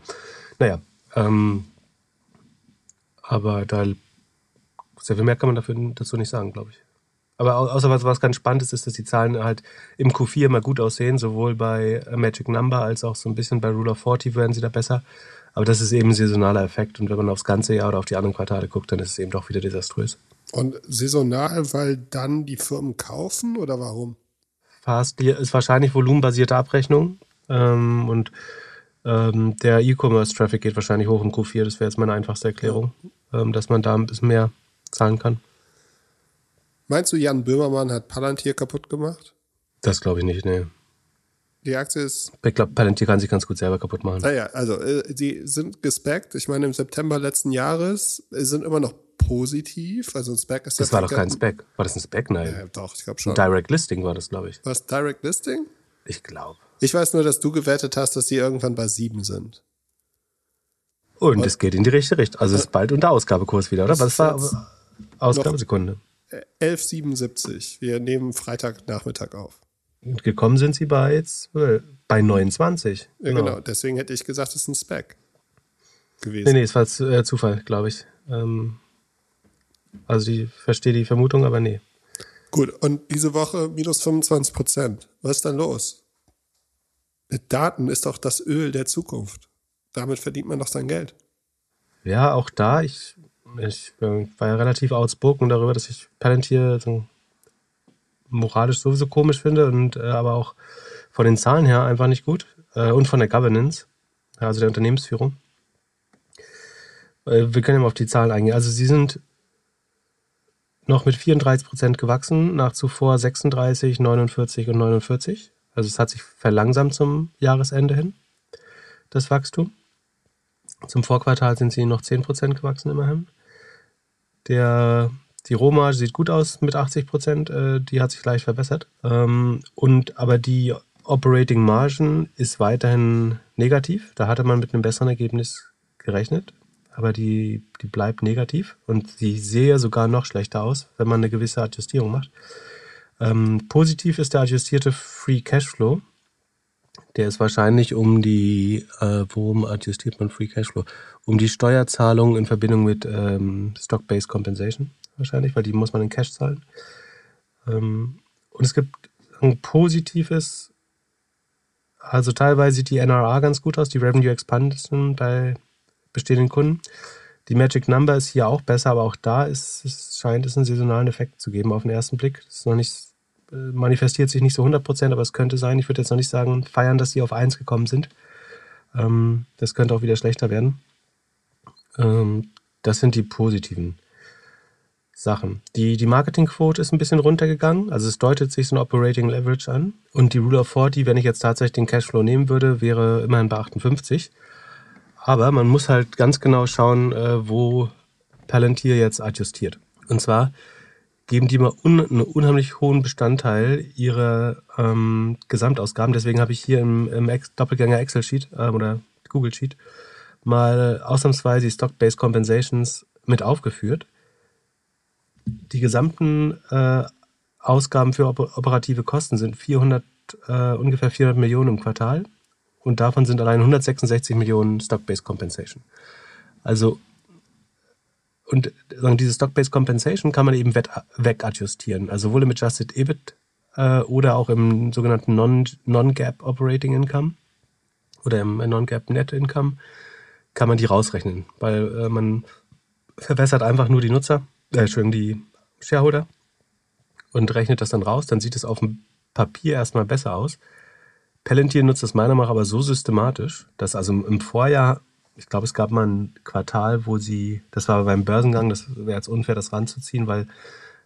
Speaker 1: Naja, ähm, aber da sehr viel mehr kann man dafür, dazu nicht sagen, glaube ich. Aber au- außer was, was ganz spannend ist, ist, dass die Zahlen halt im Q4 mal gut aussehen, sowohl bei Magic Number als auch so ein bisschen bei Rule of 40 werden sie da besser. Aber das ist eben ein saisonaler Effekt und wenn man aufs ganze Jahr oder auf die anderen Quartale guckt, dann ist es eben doch wieder desaströs.
Speaker 2: Und saisonal, weil dann die Firmen kaufen oder warum?
Speaker 1: Fast ist wahrscheinlich volumenbasierte Abrechnung ähm, und ähm, der E-Commerce-Traffic geht wahrscheinlich hoch im Q4. Das wäre jetzt meine einfachste Erklärung, ähm, dass man da ein bisschen mehr zahlen kann.
Speaker 2: Meinst du, Jan Böhmermann hat Palantir kaputt gemacht?
Speaker 1: Das glaube ich nicht, nee.
Speaker 2: Die Aktie ist
Speaker 1: Ich glaube, Palantir kann sich ganz gut selber kaputt machen.
Speaker 2: Naja, also äh, die sind gespeckt. Ich meine, im September letzten Jahres äh, sind immer noch positiv. Also ein Spec ist
Speaker 1: Das war doch kein Spec. War das ein Spec? Nein.
Speaker 2: Ja, doch, ich glaube
Speaker 1: Ein
Speaker 2: schon.
Speaker 1: Direct Listing war das, glaube ich.
Speaker 2: Was Direct Listing?
Speaker 1: Ich glaube.
Speaker 2: Ich weiß nur, dass du gewettet hast, dass die irgendwann bei sieben sind.
Speaker 1: Und es geht in die richtige Richtung. Also es ist bald unter Ausgabekurs wieder, oder?
Speaker 2: Das
Speaker 1: Was war Ausgabesekunde?
Speaker 2: Äh, 11,77. Wir nehmen Freitagnachmittag auf.
Speaker 1: Gekommen sind sie bei jetzt bei 29.
Speaker 2: Ja, genau. Deswegen hätte ich gesagt, es ist ein Spec gewesen.
Speaker 1: Nee, nee, es war äh, Zufall, glaube ich. Ähm, also ich verstehe die Vermutung, aber nee.
Speaker 2: Gut, und diese Woche minus 25 Prozent. Was ist dann los? Mit Daten ist doch das Öl der Zukunft. Damit verdient man doch sein Geld.
Speaker 1: Ja, auch da, ich, ich äh, war ja relativ outspoken darüber, dass ich Palantir so moralisch sowieso komisch finde und äh, aber auch von den Zahlen her einfach nicht gut äh, und von der Governance, also der Unternehmensführung. Äh, wir können ja mal auf die Zahlen eingehen. Also sie sind noch mit 34 Prozent gewachsen, nach zuvor 36, 49 und 49. Also es hat sich verlangsamt zum Jahresende hin, das Wachstum. Zum Vorquartal sind sie noch 10% gewachsen immerhin. Der, die Rohmarge sieht gut aus mit 80%, äh, die hat sich leicht verbessert. Ähm, und aber die Operating Margin ist weiterhin negativ. Da hatte man mit einem besseren Ergebnis gerechnet, aber die, die bleibt negativ und sie sehe sogar noch schlechter aus, wenn man eine gewisse Adjustierung macht. Ähm, positiv ist der adjustierte Free Cashflow. Der ist wahrscheinlich um die, äh, worum adjustiert man Free Cashflow? Um die Steuerzahlung in Verbindung mit ähm, Stock-Based Compensation wahrscheinlich, weil die muss man in Cash zahlen. Ähm, und es gibt ein positives, also teilweise sieht die NRA ganz gut aus, die Revenue Expansion bei bestehenden Kunden. Die Magic Number ist hier auch besser, aber auch da ist, es scheint es einen saisonalen Effekt zu geben auf den ersten Blick. Das ist noch nicht, äh, manifestiert sich nicht so 100%, aber es könnte sein. Ich würde jetzt noch nicht sagen, feiern, dass sie auf 1 gekommen sind. Ähm, das könnte auch wieder schlechter werden. Ähm, das sind die positiven Sachen. Die, die Marketingquote ist ein bisschen runtergegangen. Also es deutet sich so ein Operating Leverage an. Und die Rule of 40, wenn ich jetzt tatsächlich den Cashflow nehmen würde, wäre immerhin bei 58. Aber man muss halt ganz genau schauen, äh, wo Palantir jetzt adjustiert. Und zwar geben die mal un einen unheimlich hohen Bestandteil ihrer ähm, Gesamtausgaben. Deswegen habe ich hier im, im Ex Doppelgänger Excel-Sheet äh, oder Google-Sheet mal ausnahmsweise die Stock-Based Compensations mit aufgeführt. Die gesamten äh, Ausgaben für op operative Kosten sind 400, äh, ungefähr 400 Millionen im Quartal und davon sind allein 166 Millionen Stock-Based Compensation. Also und sagen, diese Stock-Based Compensation kann man eben wegadjustieren. Also sowohl im Adjusted EBIT äh, oder auch im sogenannten Non- Non-Gap Operating Income oder im Non-Gap Net Income kann man die rausrechnen, weil äh, man verwässert einfach nur die Nutzer, äh, Entschuldigung, die Shareholder und rechnet das dann raus. Dann sieht es auf dem Papier erstmal besser aus. Palantir nutzt das meiner Meinung nach aber so systematisch, dass also im Vorjahr, ich glaube, es gab mal ein Quartal, wo sie, das war beim Börsengang, das wäre jetzt unfair, das ranzuziehen, weil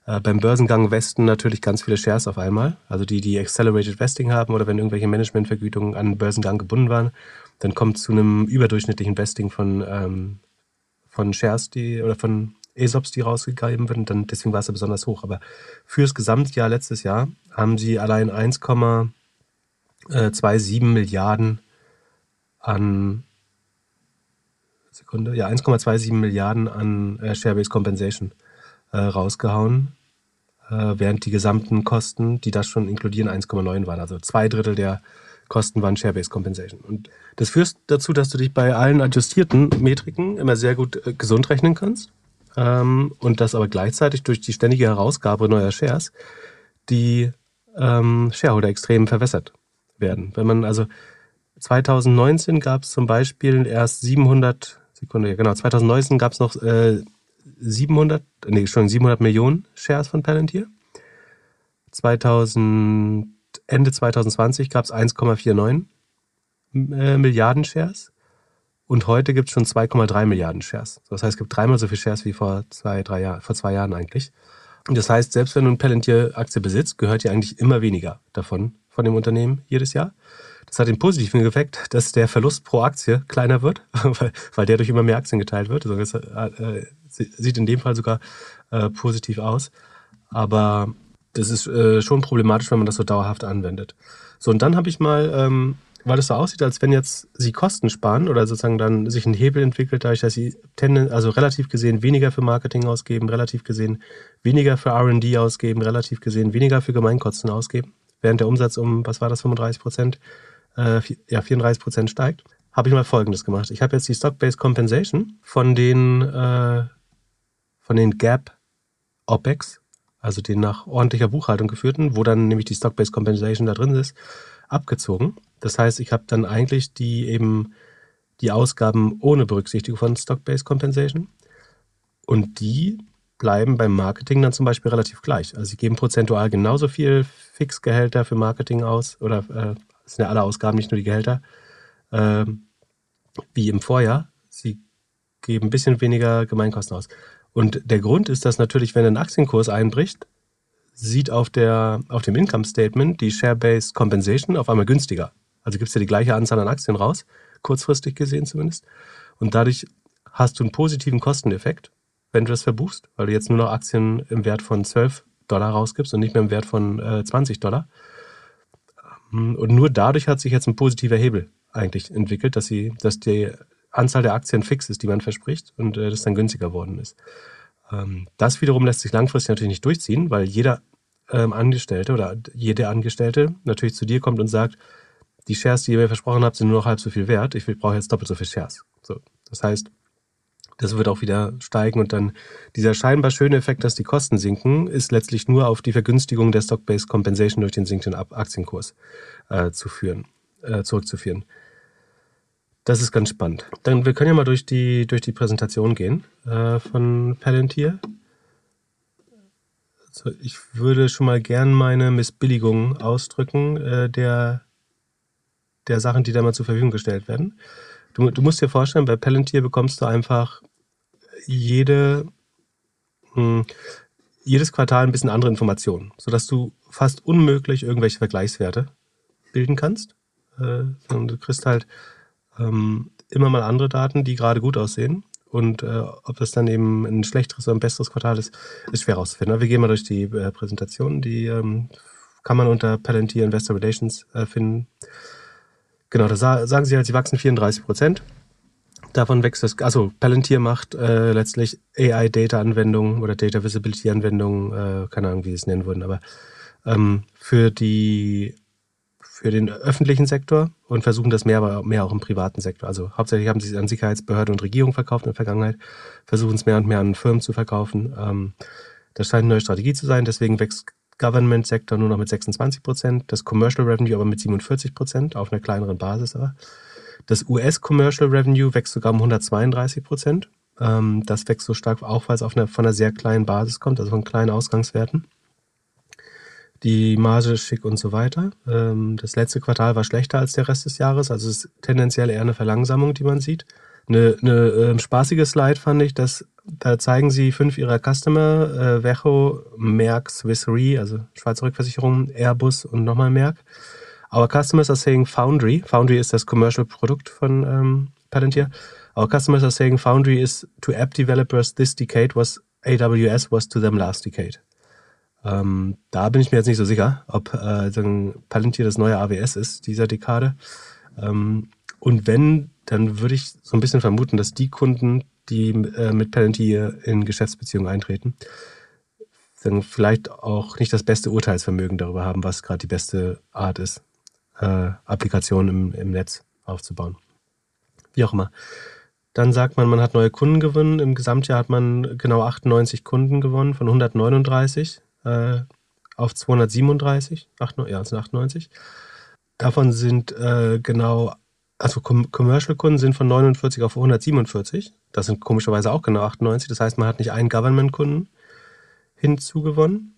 Speaker 1: äh, beim Börsengang vesten natürlich ganz viele Shares auf einmal. Also die, die Accelerated Vesting haben oder wenn irgendwelche Managementvergütungen an den Börsengang gebunden waren, dann kommt zu einem überdurchschnittlichen Vesting von, ähm, von Shares, die oder von ESOPs, die rausgegeben werden. Dann, deswegen war es ja besonders hoch. Aber fürs Gesamtjahr letztes Jahr haben sie allein 1,27 Milliarden an Sekunde, ja, 1,27 Milliarden an äh, Share-Based Compensation äh, rausgehauen, äh, während die gesamten Kosten, die das schon inkludieren, 1,9 waren. Also zwei Drittel der Kosten waren Share-Based Compensation. Und das führt dazu, dass du dich bei allen adjustierten Metriken immer sehr gut äh, gesund rechnen kannst. Ähm, und dass aber gleichzeitig durch die ständige Herausgabe neuer Shares die ähm, Shareholder extrem verwässert werden. Wenn man also 2019 gab es zum Beispiel erst 700 Sekunde, genau 2019 gab es noch äh, 700, nee, schon 700 Millionen Shares von Palantir. 2000 Ende 2020 gab es 1,49 äh, Milliarden Shares und heute gibt es schon 2,3 Milliarden Shares. Das heißt, es gibt dreimal so viele Shares wie vor zwei, drei Jahren, vor zwei Jahren eigentlich. Und das heißt, selbst wenn du eine Palantir-Aktie besitzt, gehört dir eigentlich immer weniger davon von dem Unternehmen jedes Jahr. Das hat den positiven Effekt, dass der Verlust pro Aktie kleiner wird, (laughs) weil, weil der durch immer mehr Aktien geteilt wird. Also das äh, sieht in dem Fall sogar äh, positiv aus. Aber das ist äh, schon problematisch, wenn man das so dauerhaft anwendet. So, und dann habe ich mal, ähm, weil es so aussieht, als wenn jetzt sie Kosten sparen oder sozusagen dann sich ein Hebel entwickelt, dadurch, dass sie tenden, also relativ gesehen weniger für Marketing ausgeben, relativ gesehen weniger für RD ausgeben, relativ gesehen weniger für Gemeinkosten ausgeben, während der Umsatz um, was war das, 35 Prozent, äh, ja, 34 Prozent steigt, habe ich mal Folgendes gemacht. Ich habe jetzt die Stock-Based Compensation von den, äh, von den Gap OPEX also den nach ordentlicher Buchhaltung geführten, wo dann nämlich die Stock-Based Compensation da drin ist, abgezogen. Das heißt, ich habe dann eigentlich die eben die Ausgaben ohne Berücksichtigung von Stock-Based Compensation und die bleiben beim Marketing dann zum Beispiel relativ gleich. Also sie geben prozentual genauso viel Fixgehälter für Marketing aus oder äh, sind ja alle Ausgaben, nicht nur die Gehälter, äh, wie im Vorjahr. Sie geben ein bisschen weniger Gemeinkosten aus. Und der Grund ist, dass natürlich, wenn ein Aktienkurs einbricht, sieht auf, der, auf dem Income Statement die Share-Based Compensation auf einmal günstiger. Also gibt es ja die gleiche Anzahl an Aktien raus, kurzfristig gesehen zumindest. Und dadurch hast du einen positiven Kosteneffekt, wenn du das verbuchst, weil du jetzt nur noch Aktien im Wert von 12 Dollar rausgibst und nicht mehr im Wert von äh, 20 Dollar. Und nur dadurch hat sich jetzt ein positiver Hebel eigentlich entwickelt, dass, sie, dass die Anzahl der Aktien fix ist, die man verspricht und äh, das dann günstiger worden ist. Ähm, das wiederum lässt sich langfristig natürlich nicht durchziehen, weil jeder ähm, Angestellte oder jede Angestellte natürlich zu dir kommt und sagt, die Shares, die ihr mir versprochen habt, sind nur noch halb so viel wert. Ich brauche jetzt doppelt so viel Shares. So, das heißt, das wird auch wieder steigen und dann dieser scheinbar schöne Effekt, dass die Kosten sinken, ist letztlich nur auf die Vergünstigung der Stock-Based Compensation durch den sinkenden Aktienkurs äh, zu führen, äh, zurückzuführen. Das ist ganz spannend. Dann, wir können ja mal durch die, durch die Präsentation gehen äh, von Palantir. Also ich würde schon mal gern meine Missbilligung ausdrücken äh, der, der Sachen, die da mal zur Verfügung gestellt werden. Du, du musst dir vorstellen, bei Palantir bekommst du einfach jede, mh, hm, jedes Quartal ein bisschen andere Informationen, sodass du fast unmöglich irgendwelche Vergleichswerte bilden kannst. Äh, du kriegst halt ähm, immer mal andere Daten, die gerade gut aussehen. Und äh, ob das dann eben ein schlechteres oder ein besseres Quartal ist, ist schwer herauszufinden. wir gehen mal durch die äh, Präsentation. Die ähm, kann man unter Palantir Investor Relations äh, finden. Genau, da sa sagen sie halt, sie wachsen 34 Prozent. Davon wächst das, also Palantir macht äh, letztlich AI-Data-Anwendungen oder Data Visibility-Anwendungen, äh, keine Ahnung, wie sie es nennen würden, aber ähm, für die für den öffentlichen Sektor und versuchen das mehr, mehr auch im privaten Sektor. Also hauptsächlich haben sie es an Sicherheitsbehörden und Regierungen verkauft in der Vergangenheit, versuchen es mehr und mehr an Firmen zu verkaufen. Ähm, das scheint eine neue Strategie zu sein, deswegen wächst Government-Sektor nur noch mit 26 Prozent, das Commercial Revenue aber mit 47 Prozent auf einer kleineren Basis. Aber. Das US-Commercial Revenue wächst sogar um 132 Prozent. Ähm, das wächst so stark, auch weil es auf einer, von einer sehr kleinen Basis kommt, also von kleinen Ausgangswerten die Marge schick und so weiter. Ähm, das letzte Quartal war schlechter als der Rest des Jahres, also es ist tendenziell eher eine Verlangsamung, die man sieht. Eine, eine äh, spaßige Slide fand ich, dass da zeigen sie fünf ihrer Customer, äh, Vecho, Merck, Swiss Re, also Schweizer Rückversicherung, Airbus und nochmal Merck. Our customers are saying Foundry. Foundry ist das Commercial Produkt von ähm, Palantir. Our customers are saying Foundry is to app developers this decade was AWS was to them last decade. Ähm, da bin ich mir jetzt nicht so sicher, ob äh, Palantir das neue AWS ist, dieser Dekade. Ähm, Und wenn, dann würde ich so ein bisschen vermuten, dass die Kunden, die äh, mit Palantir in Geschäftsbeziehungen eintreten, dann vielleicht auch nicht das beste Urteilsvermögen darüber haben, was gerade die beste Art ist, äh, Applikationen im, im Netz aufzubauen. Wie auch immer. Dann sagt man, man hat neue Kunden gewonnen. Im Gesamtjahr hat man genau 98 Kunden gewonnen, von 139 äh, auf 237. 8, ja, sind 98. Davon sind äh, genau, also Commercial-Kunden sind von 49 auf 147. Das sind komischerweise auch genau 98. Das heißt, man hat nicht einen Government-Kunden hinzugewonnen.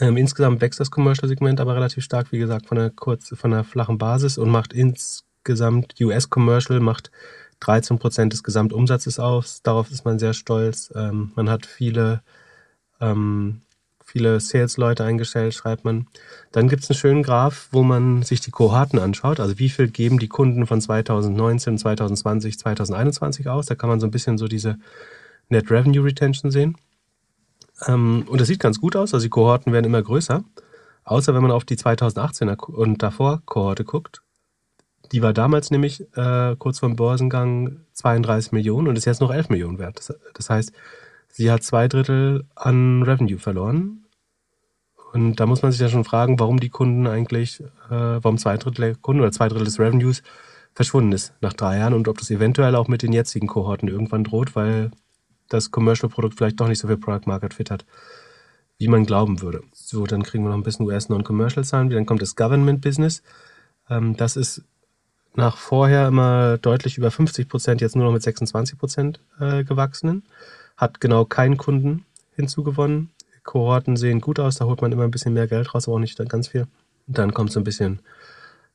Speaker 1: Ähm, insgesamt wächst das Commercial-Segment aber relativ stark, wie gesagt, von einer, kurz, von einer flachen Basis und macht insgesamt US-Commercial macht 13 Prozent des Gesamtumsatzes aus. Darauf ist man sehr stolz. Ähm, man hat viele, ähm, viele Sales-Leute eingestellt, schreibt man. Dann gibt es einen schönen Graph, wo man sich die Kohorten anschaut. Also wie viel geben die Kunden von 2019, 2020, 2021 aus. Da kann man so ein bisschen so diese Net Revenue Retention sehen. Ähm, und das sieht ganz gut aus. Also die Kohorten werden immer größer. Außer wenn man auf die 2018er und davor Kohorte guckt. Die war damals nämlich äh, kurz vor dem Börsengang 32 Millionen und ist jetzt noch 11 Millionen wert. Das, das heißt, sie hat zwei Drittel an Revenue verloren. Und da muss man sich ja schon fragen, warum die Kunden eigentlich, äh, warum zwei Drittel der Kunden oder zwei Drittel des Revenues verschwunden ist nach drei Jahren und ob das eventuell auch mit den jetzigen Kohorten irgendwann droht, weil das Commercial-Produkt vielleicht doch nicht so viel Product Market Fit hat, wie man glauben würde. So, dann kriegen wir noch ein bisschen US Non-Commercial-Zahlen. Dann kommt das Government-Business. Ähm, das ist nach vorher immer deutlich über 50 Prozent, jetzt nur noch mit 26 Prozent äh, gewachsenen. Hat genau keinen Kunden hinzugewonnen. Kohorten sehen gut aus, da holt man immer ein bisschen mehr Geld raus, aber auch nicht ganz viel. Und dann kommt so ein bisschen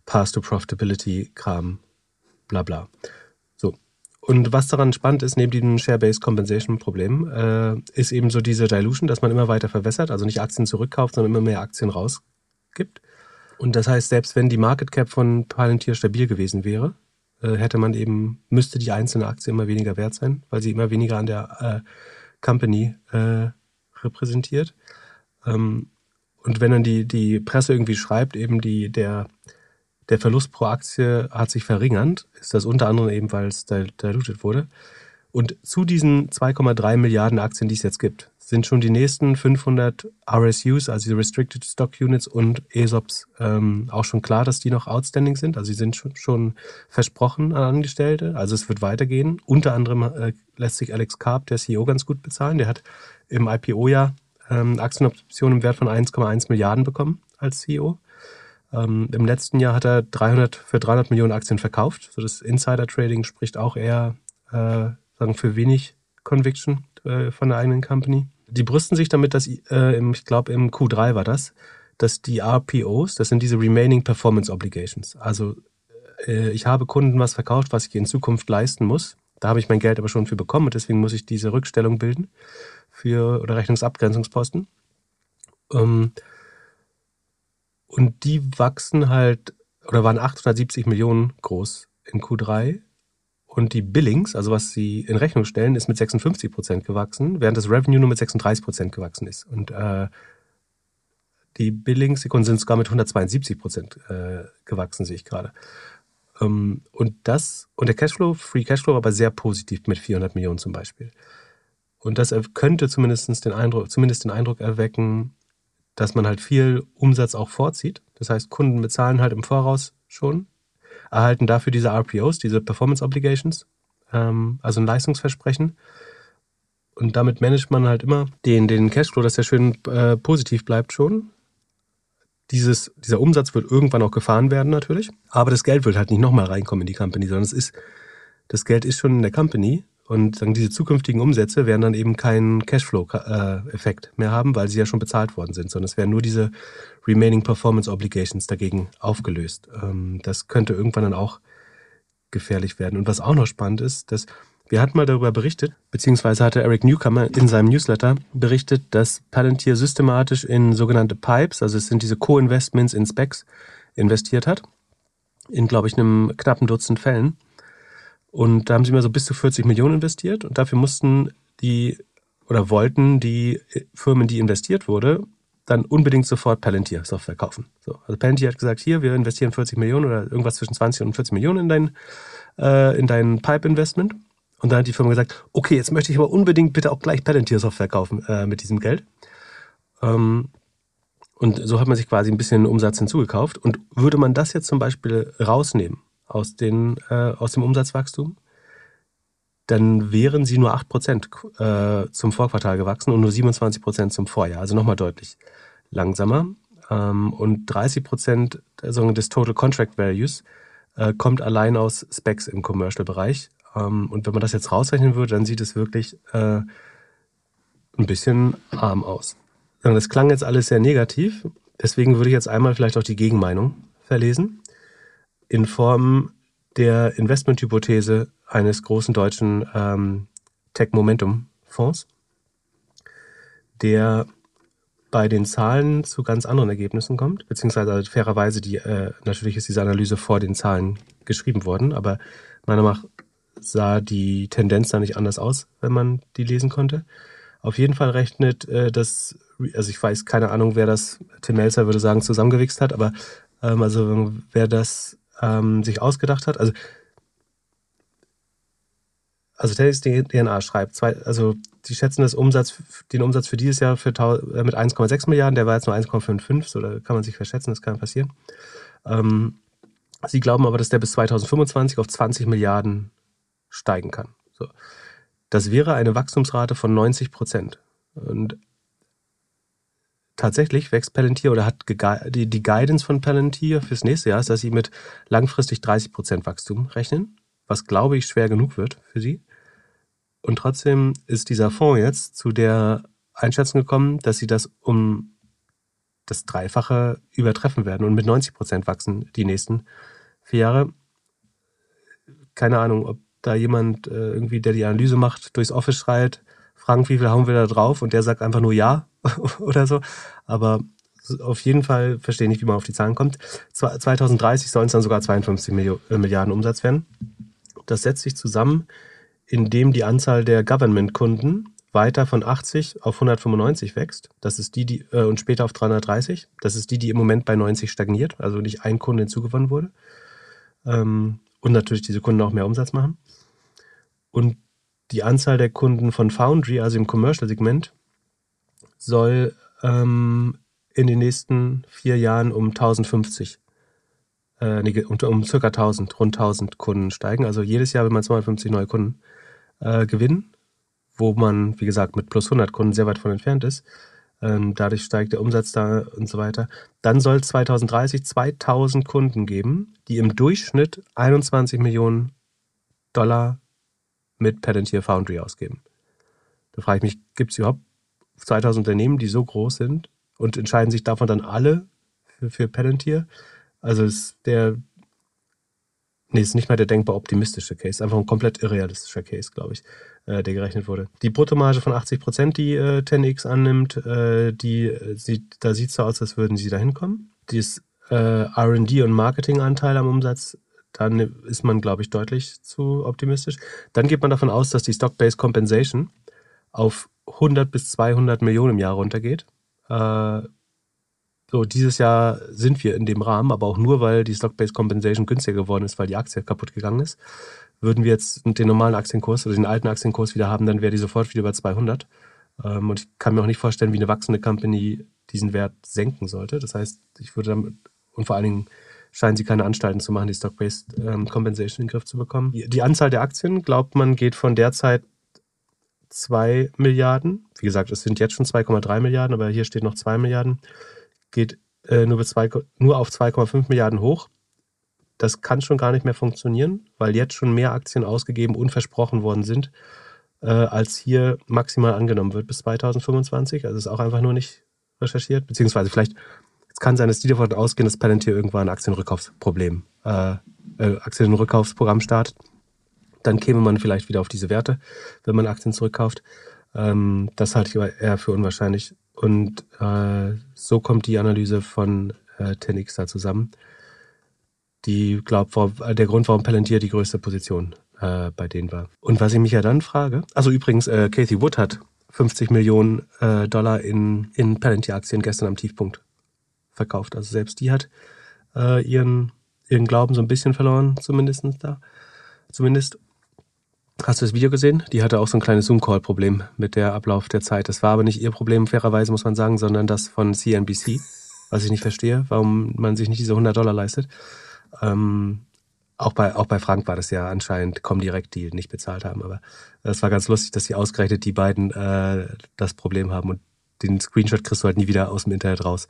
Speaker 1: Path to Profitability-Kram, bla bla. Und was daran spannend ist, neben diesem Share-Based Compensation-Problem, äh, ist eben so diese Dilution, dass man immer weiter verwässert, also nicht Aktien zurückkauft, sondern immer mehr Aktien rausgibt. Und das heißt, selbst wenn die Market Cap von Palantir stabil gewesen wäre, hätte man eben, müsste die einzelne Aktie immer weniger wert sein, weil sie immer weniger an der äh, Company äh, repräsentiert. Ähm, und wenn dann die, die Presse irgendwie schreibt, eben die, der, der Verlust pro Aktie hat sich verringert, ist das unter anderem eben, weil es diluted wurde. Und zu diesen 2,3 Milliarden Aktien, die es jetzt gibt, sind schon die nächsten 500 RSUs, also die Restricted Stock Units und ESOPs, ähm, auch schon klar, dass die noch outstanding sind. Also sie sind schon, schon versprochen an Angestellte. Also es wird weitergehen. Unter anderem äh, lässt sich Alex Karp, der CEO, ganz gut bezahlen. Der hat im IPO-Jahr ähm, Aktienoptionen im Wert von 1,1 Milliarden bekommen als CEO. Ähm, Im letzten Jahr hat er 300, für 300 Millionen Aktien verkauft. So das Insider-Trading spricht auch eher äh, sagen für wenig Conviction äh, von der eigenen Company. Die brüsten sich damit, dass, äh, im, ich glaube im Q3 war das, dass die RPOs, das sind diese Remaining Performance Obligations. Also äh, ich habe Kunden was verkauft, was ich in Zukunft leisten muss. Da habe ich mein Geld aber schon für bekommen und deswegen muss ich diese Rückstellung bilden für oder Rechnungsabgrenzungsposten. Ähm, und die wachsen halt, oder waren 870 Millionen groß in Q3. Und die Billings, also was sie in Rechnung stellen, ist mit 56 Prozent gewachsen, während das Revenue nur mit 36 Prozent gewachsen ist. Und äh, die Billings sind sogar mit 172 Prozent äh, gewachsen, sehe ich gerade. Ähm, und das, und der Cashflow, Free Cashflow, war aber sehr positiv mit 400 Millionen zum Beispiel. Und das könnte zumindest den Eindruck, zumindest den Eindruck erwecken, dass man halt viel Umsatz auch vorzieht. Das heißt, Kunden bezahlen halt im Voraus schon, erhalten dafür diese RPOs, diese Performance Obligations, ähm, also ein Leistungsversprechen. Und damit managt man halt immer den, den Cashflow, dass der schön äh, positiv bleibt schon. Dieses, dieser Umsatz wird irgendwann auch gefahren werden natürlich, aber das Geld wird halt nicht nochmal reinkommen in die Company, sondern es ist, das Geld ist schon in der Company und dann diese zukünftigen Umsätze werden dann eben keinen Cashflow-Effekt mehr haben, weil sie ja schon bezahlt worden sind, sondern es werden nur diese Remaining Performance Obligations dagegen aufgelöst. Ähm, das könnte irgendwann dann auch gefährlich werden. Und was auch noch spannend ist, dass wir hatten mal darüber berichtet, beziehungsweise hatte Eric Newcomer in seinem Newsletter berichtet, dass Palantir systematisch in sogenannte Pipes, also es sind diese Co-Investments in Specs, investiert hat. In, glaube ich, einem knappen Dutzend Fällen. Und da haben sie mal so bis zu 40 Millionen investiert und dafür mussten die oder wollten die Firmen, die investiert wurde, dann unbedingt sofort Palantir Software kaufen. So, also Palantir hat gesagt, hier, wir investieren 40 Millionen oder irgendwas zwischen 20 und 40 Millionen in dein, äh, in dein Pipe-Investment. Und dann hat die Firma gesagt, okay, jetzt möchte ich aber unbedingt bitte auch gleich Palantir Software kaufen äh, mit diesem Geld. Ähm, und so hat man sich quasi ein bisschen Umsatz hinzugekauft. Und würde man das jetzt zum Beispiel rausnehmen aus, den, äh, aus dem Umsatzwachstum, dann wären sie nur 8% äh, zum Vorquartal gewachsen und nur 27% zum Vorjahr. Also nochmal deutlich langsamer. Ähm, und 30% des Total Contract Values äh, kommt allein aus Specs im Commercial-Bereich. Ähm, und wenn man das jetzt rausrechnen würde, dann sieht es wirklich äh, ein bisschen arm aus. Das klang jetzt alles sehr negativ. Deswegen würde ich jetzt einmal vielleicht auch die Gegenmeinung verlesen. In Form der Investmenthypothese eines großen deutschen ähm, Tech-Momentum-Fonds, der bei den Zahlen zu ganz anderen Ergebnissen kommt, beziehungsweise also fairerweise, die, äh, natürlich ist diese Analyse vor den Zahlen geschrieben worden, aber meiner Meinung nach sah die Tendenz da nicht anders aus, wenn man die lesen konnte. Auf jeden Fall rechnet äh, das, also ich weiß keine Ahnung, wer das, Tim Melzer würde sagen, zusammengewichst hat, aber ähm, also wer das ähm, sich ausgedacht hat, also also Tennis DNA schreibt, zwei, also die schätzen das Umsatz, den Umsatz für dieses Jahr für, äh, mit 1,6 Milliarden, der war jetzt nur 1,55, so da kann man sich verschätzen, das kann passieren. Ähm, sie glauben aber, dass der bis 2025 auf 20 Milliarden steigen kann. So. Das wäre eine Wachstumsrate von 90 Prozent. Und tatsächlich wächst Palantir oder hat die, die Guidance von Palantir fürs nächste Jahr ist, dass sie mit langfristig 30 Prozent Wachstum rechnen, was glaube ich schwer genug wird für sie. Und trotzdem ist dieser Fonds jetzt zu der Einschätzung gekommen, dass sie das um das Dreifache übertreffen werden und mit 90 Prozent wachsen die nächsten vier Jahre. Keine Ahnung, ob da jemand äh, irgendwie, der die Analyse macht, durchs Office schreit, Frank, wie viel hauen wir da drauf? Und der sagt einfach nur ja (laughs) oder so. Aber auf jeden Fall verstehe ich nicht, wie man auf die Zahlen kommt. 2030 sollen es dann sogar 52 äh, Milliarden Umsatz werden. Das setzt sich zusammen, indem die Anzahl der Government-Kunden weiter von 80 auf 195 wächst. Das ist die, die äh, und später auf 330. Das ist die, die im Moment bei 90 stagniert, also nicht ein Kunde hinzugewonnen wurde. Ähm, und natürlich diese Kunden auch mehr Umsatz machen. Und die Anzahl der Kunden von Foundry, also im Commercial-Segment, soll ähm, in den nächsten vier Jahren um 1050, äh, nee, um, um circa 1000, rund 1000 Kunden steigen. Also jedes Jahr will man 250 neue Kunden äh, gewinnen, wo man, wie gesagt, mit plus 100 Kunden sehr weit von entfernt ist. Ähm, dadurch steigt der Umsatz da und so weiter. Dann soll es 2030 2000 Kunden geben, die im Durchschnitt 21 Millionen Dollar mit Palantir Foundry ausgeben. Da frage ich mich, gibt es überhaupt 2000 Unternehmen, die so groß sind und entscheiden sich davon dann alle für, für Palantir? Also ist der, nee, ist nicht mal der denkbar optimistische Case, einfach ein komplett irrealistischer Case, glaube ich, äh, der gerechnet wurde. Die Bruttomarge von 80 Prozent, die äh, 10x annimmt, äh, die äh, sieht, da sieht es so aus, als würden sie da hinkommen. Dieses äh, R&D und Marketinganteil am Umsatz dann ist man, glaube ich, deutlich zu optimistisch. Dann geht man davon aus, dass die Stock-Based Compensation auf 100 bis 200 Millionen im Jahr runtergeht. Äh, so, dieses Jahr sind wir in dem Rahmen, aber auch nur, weil die Stock-Based Compensation günstiger geworden ist, weil die Aktie kaputt gegangen ist. Würden wir jetzt den normalen Aktienkurs oder den alten Aktienkurs wieder haben, dann wäre die sofort wieder über 200. Ähm, und ich kann mir auch nicht vorstellen, wie eine wachsende Company diesen Wert senken sollte. Das heißt, ich würde damit, und vor allen Dingen scheinen sie keine Anstalten zu machen, die Stock-Based ähm, Compensation in den Griff zu bekommen. Die, Anzahl der Aktien, glaubt man, geht von derzeit 2 Milliarden. Wie gesagt, es sind jetzt schon 2,3 Milliarden, aber hier steht noch 2 Milliarden. Geht äh, nur, zwei, nur auf 2,5 Milliarden hoch. Das kann schon gar nicht mehr funktionieren, weil jetzt schon mehr Aktien ausgegeben und versprochen worden sind, äh, als hier maximal angenommen wird bis 2025. Also ist auch einfach nur nicht recherchiert, beziehungsweise vielleicht kann sein, dass die davon ausgehen, dass Palantir irgendwann ein Aktienrückkaufsproblem, äh, äh, Aktienrückkaufsprogramm startet. Dann käme man vielleicht wieder auf diese Werte, wenn man Aktien zurückkauft. Ähm, das halte ich aber eher für unwahrscheinlich. Und äh, so kommt die Analyse von äh, 10x da zusammen. Die glaubt, der Grund, warum Palantir die größte Position äh, bei denen war. Und was ich mich ja dann frage, also übrigens, äh, Kathy Wood hat 50 Millionen äh, Dollar in, in Palantir-Aktien gestern am Tiefpunkt verkauft. Also selbst die hat äh, ihren, ihren Glauben so ein bisschen verloren, zumindest da. Zumindest. Hast du das Video gesehen? Die hatte auch so ein kleines Zoom-Call-Problem mit der Ablauf der Zeit. Das war aber nicht ihr Problem, fairerweise muss man sagen, sondern das von CNBC, was ich nicht verstehe, warum man sich nicht diese 100 Dollar leistet. Ähm, auch bei, auch bei Frank war das ja anscheinend Comdirect, die nicht bezahlt haben. Aber es war ganz lustig, dass sie ausgerechnet die beiden äh, das Problem haben. Und den Screenshot kriegst du halt nie wieder aus dem Internet raus.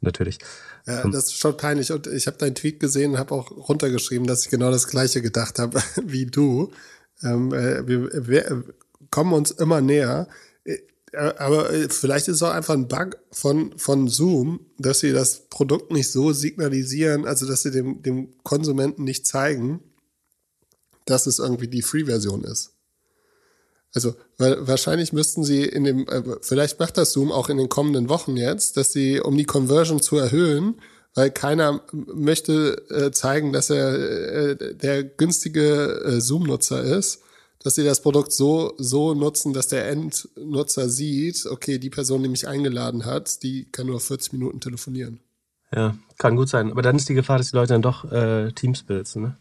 Speaker 1: Natürlich.
Speaker 2: Ja, das ist schon peinlich. Und ich habe deinen Tweet gesehen und habe auch runtergeschrieben, dass ich genau das Gleiche gedacht habe (laughs) wie du. Ähm, äh, wir, wir kommen uns immer näher. Äh, aber äh, vielleicht ist es auch einfach ein Bug von, von Zoom, dass sie das Produkt nicht so signalisieren, also dass sie dem, dem Konsumenten nicht zeigen, dass es irgendwie die Free-Version ist. Also wahrscheinlich müssten sie in dem, äh, vielleicht macht das Zoom auch in den kommenden Wochen jetzt, dass sie, um die Conversion zu erhöhen, weil keiner möchte äh, zeigen, dass er äh, der günstige Zoom-Nutzer ist, dass sie das Produkt so, so nutzen, dass der Endnutzer sieht, okay, die Person, die mich eingeladen hat, die kann nur 40 Minuten telefonieren.
Speaker 1: Ja, kann gut sein. Aber dann ist die Gefahr, dass die Leute dann doch Teams benutzen. Ne?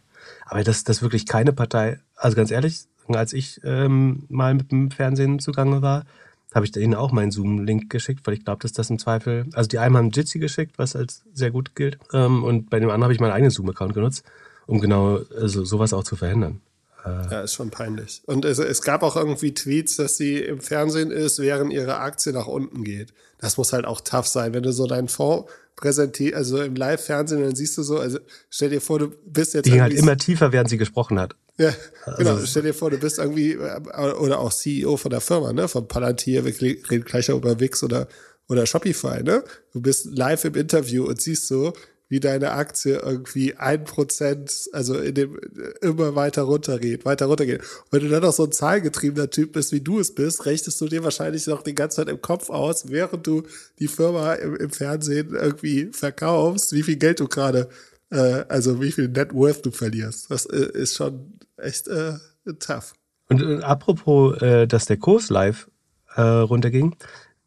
Speaker 1: Aber dass das wirklich keine Partei, also ganz ehrlich, als ich ähm, mal mit dem Fernsehen zugange war, habe ich denen auch meinen Zoom-Link geschickt, weil ich glaube, dass das im Zweifel, also die einen haben Jitsi geschickt, was als sehr gut gilt, ähm, und bei dem anderen habe ich meinen eigenen Zoom-Account genutzt, um genau also sowas auch zu verhindern.
Speaker 2: Äh, ja, ist schon peinlich. Und es, es gab auch irgendwie Tweets, dass sie im Fernsehen ist, während ihre Aktie nach unten geht. Das muss halt auch tough sein, wenn du so deinen Fonds präsentierst, also im Live-Fernsehen, dann siehst du so, also stell dir vor, du bist jetzt.
Speaker 1: Die ging halt immer tiefer, während sie gesprochen hat.
Speaker 2: Ja, genau. Also, Stell dir vor, du bist irgendwie, äh, oder auch CEO von der Firma, ne, von Palantir, wir reden gleich auch über Wix oder, oder Shopify, ne? Du bist live im Interview und siehst so, wie deine Aktie irgendwie ein Prozent, also in dem immer weiter runtergeht, weiter runtergeht. Und wenn du dann noch so ein zahlgetriebener Typ bist, wie du es bist, rechnest du dir wahrscheinlich noch die ganze Zeit im Kopf aus, während du die Firma im, im Fernsehen irgendwie verkaufst, wie viel Geld du gerade, äh, also wie viel Net Worth du verlierst. Das äh, ist schon echt äh, tough.
Speaker 1: Und äh, apropos, äh, dass der Kurs live äh, runterging,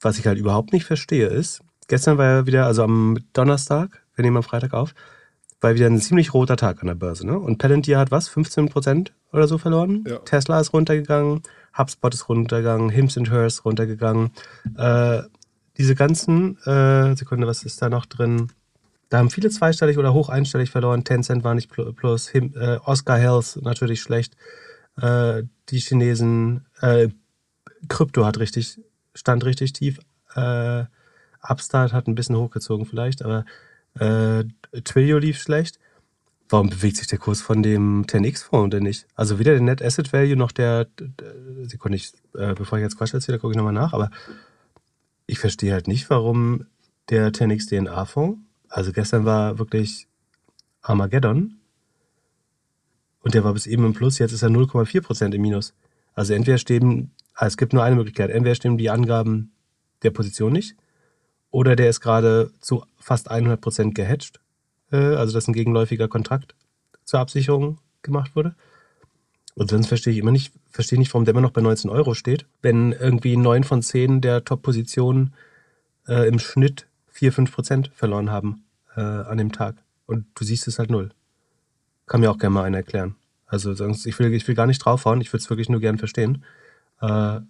Speaker 1: was ich halt überhaupt nicht verstehe, ist, gestern war ja wieder, also am Donnerstag, wir nehmen am Freitag auf, war wieder ein ziemlich roter Tag an der Börse. Ne? Und Palantir hat was, 15 Prozent oder so verloren. Ja. Tesla ist runtergegangen, HubSpot ist runtergegangen, Hims Hers runtergegangen. Äh, diese ganzen, äh, Sekunde, was ist da noch drin? Da haben viele zweistellig oder hoch einstellig verloren. Tencent war nicht plus, Him, äh, Oscar Health natürlich schlecht. Äh, die Chinesen, äh, Krypto hat richtig, stand richtig tief. Äh, Upstart hat ein bisschen hochgezogen vielleicht, aber äh, Twilio lief schlecht. Warum bewegt sich der Kurs von dem 10x-Fonds denn nicht? Also weder der Net Asset Value noch der, Sekunde, ich, äh, bevor ich jetzt Quatsch erzähle, gucke ich nochmal nach, aber ich verstehe halt nicht, warum der 10x DNA-Fonds, also gestern war wirklich Armageddon und der war bis eben im Plus, jetzt ist er 0,4% im Minus. Also entweder stimmen, also es gibt nur eine Möglichkeit, entweder stimmen die Angaben der Position nicht oder der ist gerade zu fast 100 Prozent gehatcht, äh, also dass ein gegenläufiger Kontrakt zur Absicherung gemacht wurde. Und sonst verstehe ich immer nicht, verstehe nicht, warum der immer noch bei 19 Euro steht, wenn irgendwie neun von zehn der Top-Positionen äh, im Schnitt 4, 5 Prozent verloren haben äh, an dem Tag. Und du siehst es halt null. Kann mir auch gerne mal einer erklären. Also sonst, ich will, ich will gar nicht draufhauen, ich würde es wirklich nur gern verstehen. Äh,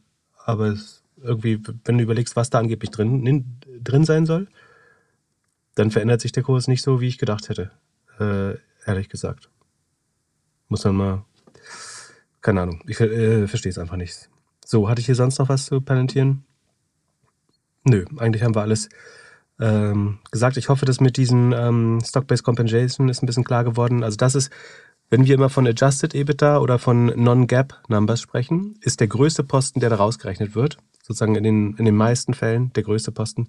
Speaker 1: aber es, irgendwie, wenn du überlegst, was da angeblich drin, drin sein soll, dann verändert sich der Kurs nicht so, wie ich gedacht hätte. Äh, ehrlich gesagt. Muss man mal. Keine Ahnung. Ich äh, verstehe es einfach nicht. So, hatte ich hier sonst noch was zu palentieren? Nö, eigentlich haben wir alles ähm, gesagt. Ich hoffe, dass mit diesen ähm, Stock-Based Compensation ist ein bisschen klar geworden. Also das ist, wenn wir immer von Adjusted EBITDA oder von Non-Gap Numbers sprechen, ist der größte Posten, der da rausgerechnet wird, sozusagen in den, in den meisten Fällen der größte Posten,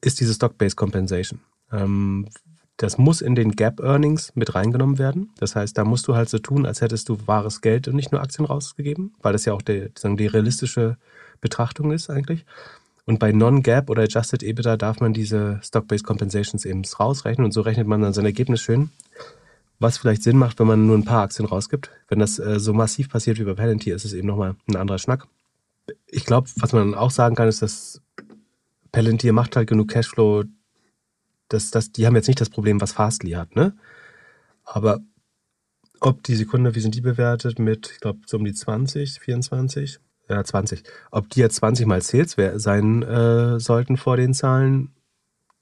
Speaker 1: ist diese Stock-Based Compensation. Ähm, das muss in den Gap-Earnings mit reingenommen werden. Das heißt, da musst du halt so tun, als hättest du wahres Geld und nicht nur Aktien rausgegeben, weil das ja auch die, die realistische Betrachtung ist eigentlich. Und bei Non-Gap oder Adjusted EBITDA darf man diese Stock-Based Compensations eben rausrechnen und so rechnet man dann sein Ergebnis schön. Was vielleicht Sinn macht, wenn man nur ein paar Aktien rausgibt. Wenn das äh, so massiv passiert wie bei Palantir, ist es eben nochmal ein anderer Schnack ich glaube, was man auch sagen kann, ist, dass Palantir macht halt genug Cashflow, dass, dass die haben jetzt nicht das Problem, was Fastly hat, ne? Aber ob die Sekunde, wie sind die bewertet? Mit, ich glaube, so um die 20, 24? Ja, 20. Ob die jetzt 20 mal Sales sein äh, sollten vor den Zahlen,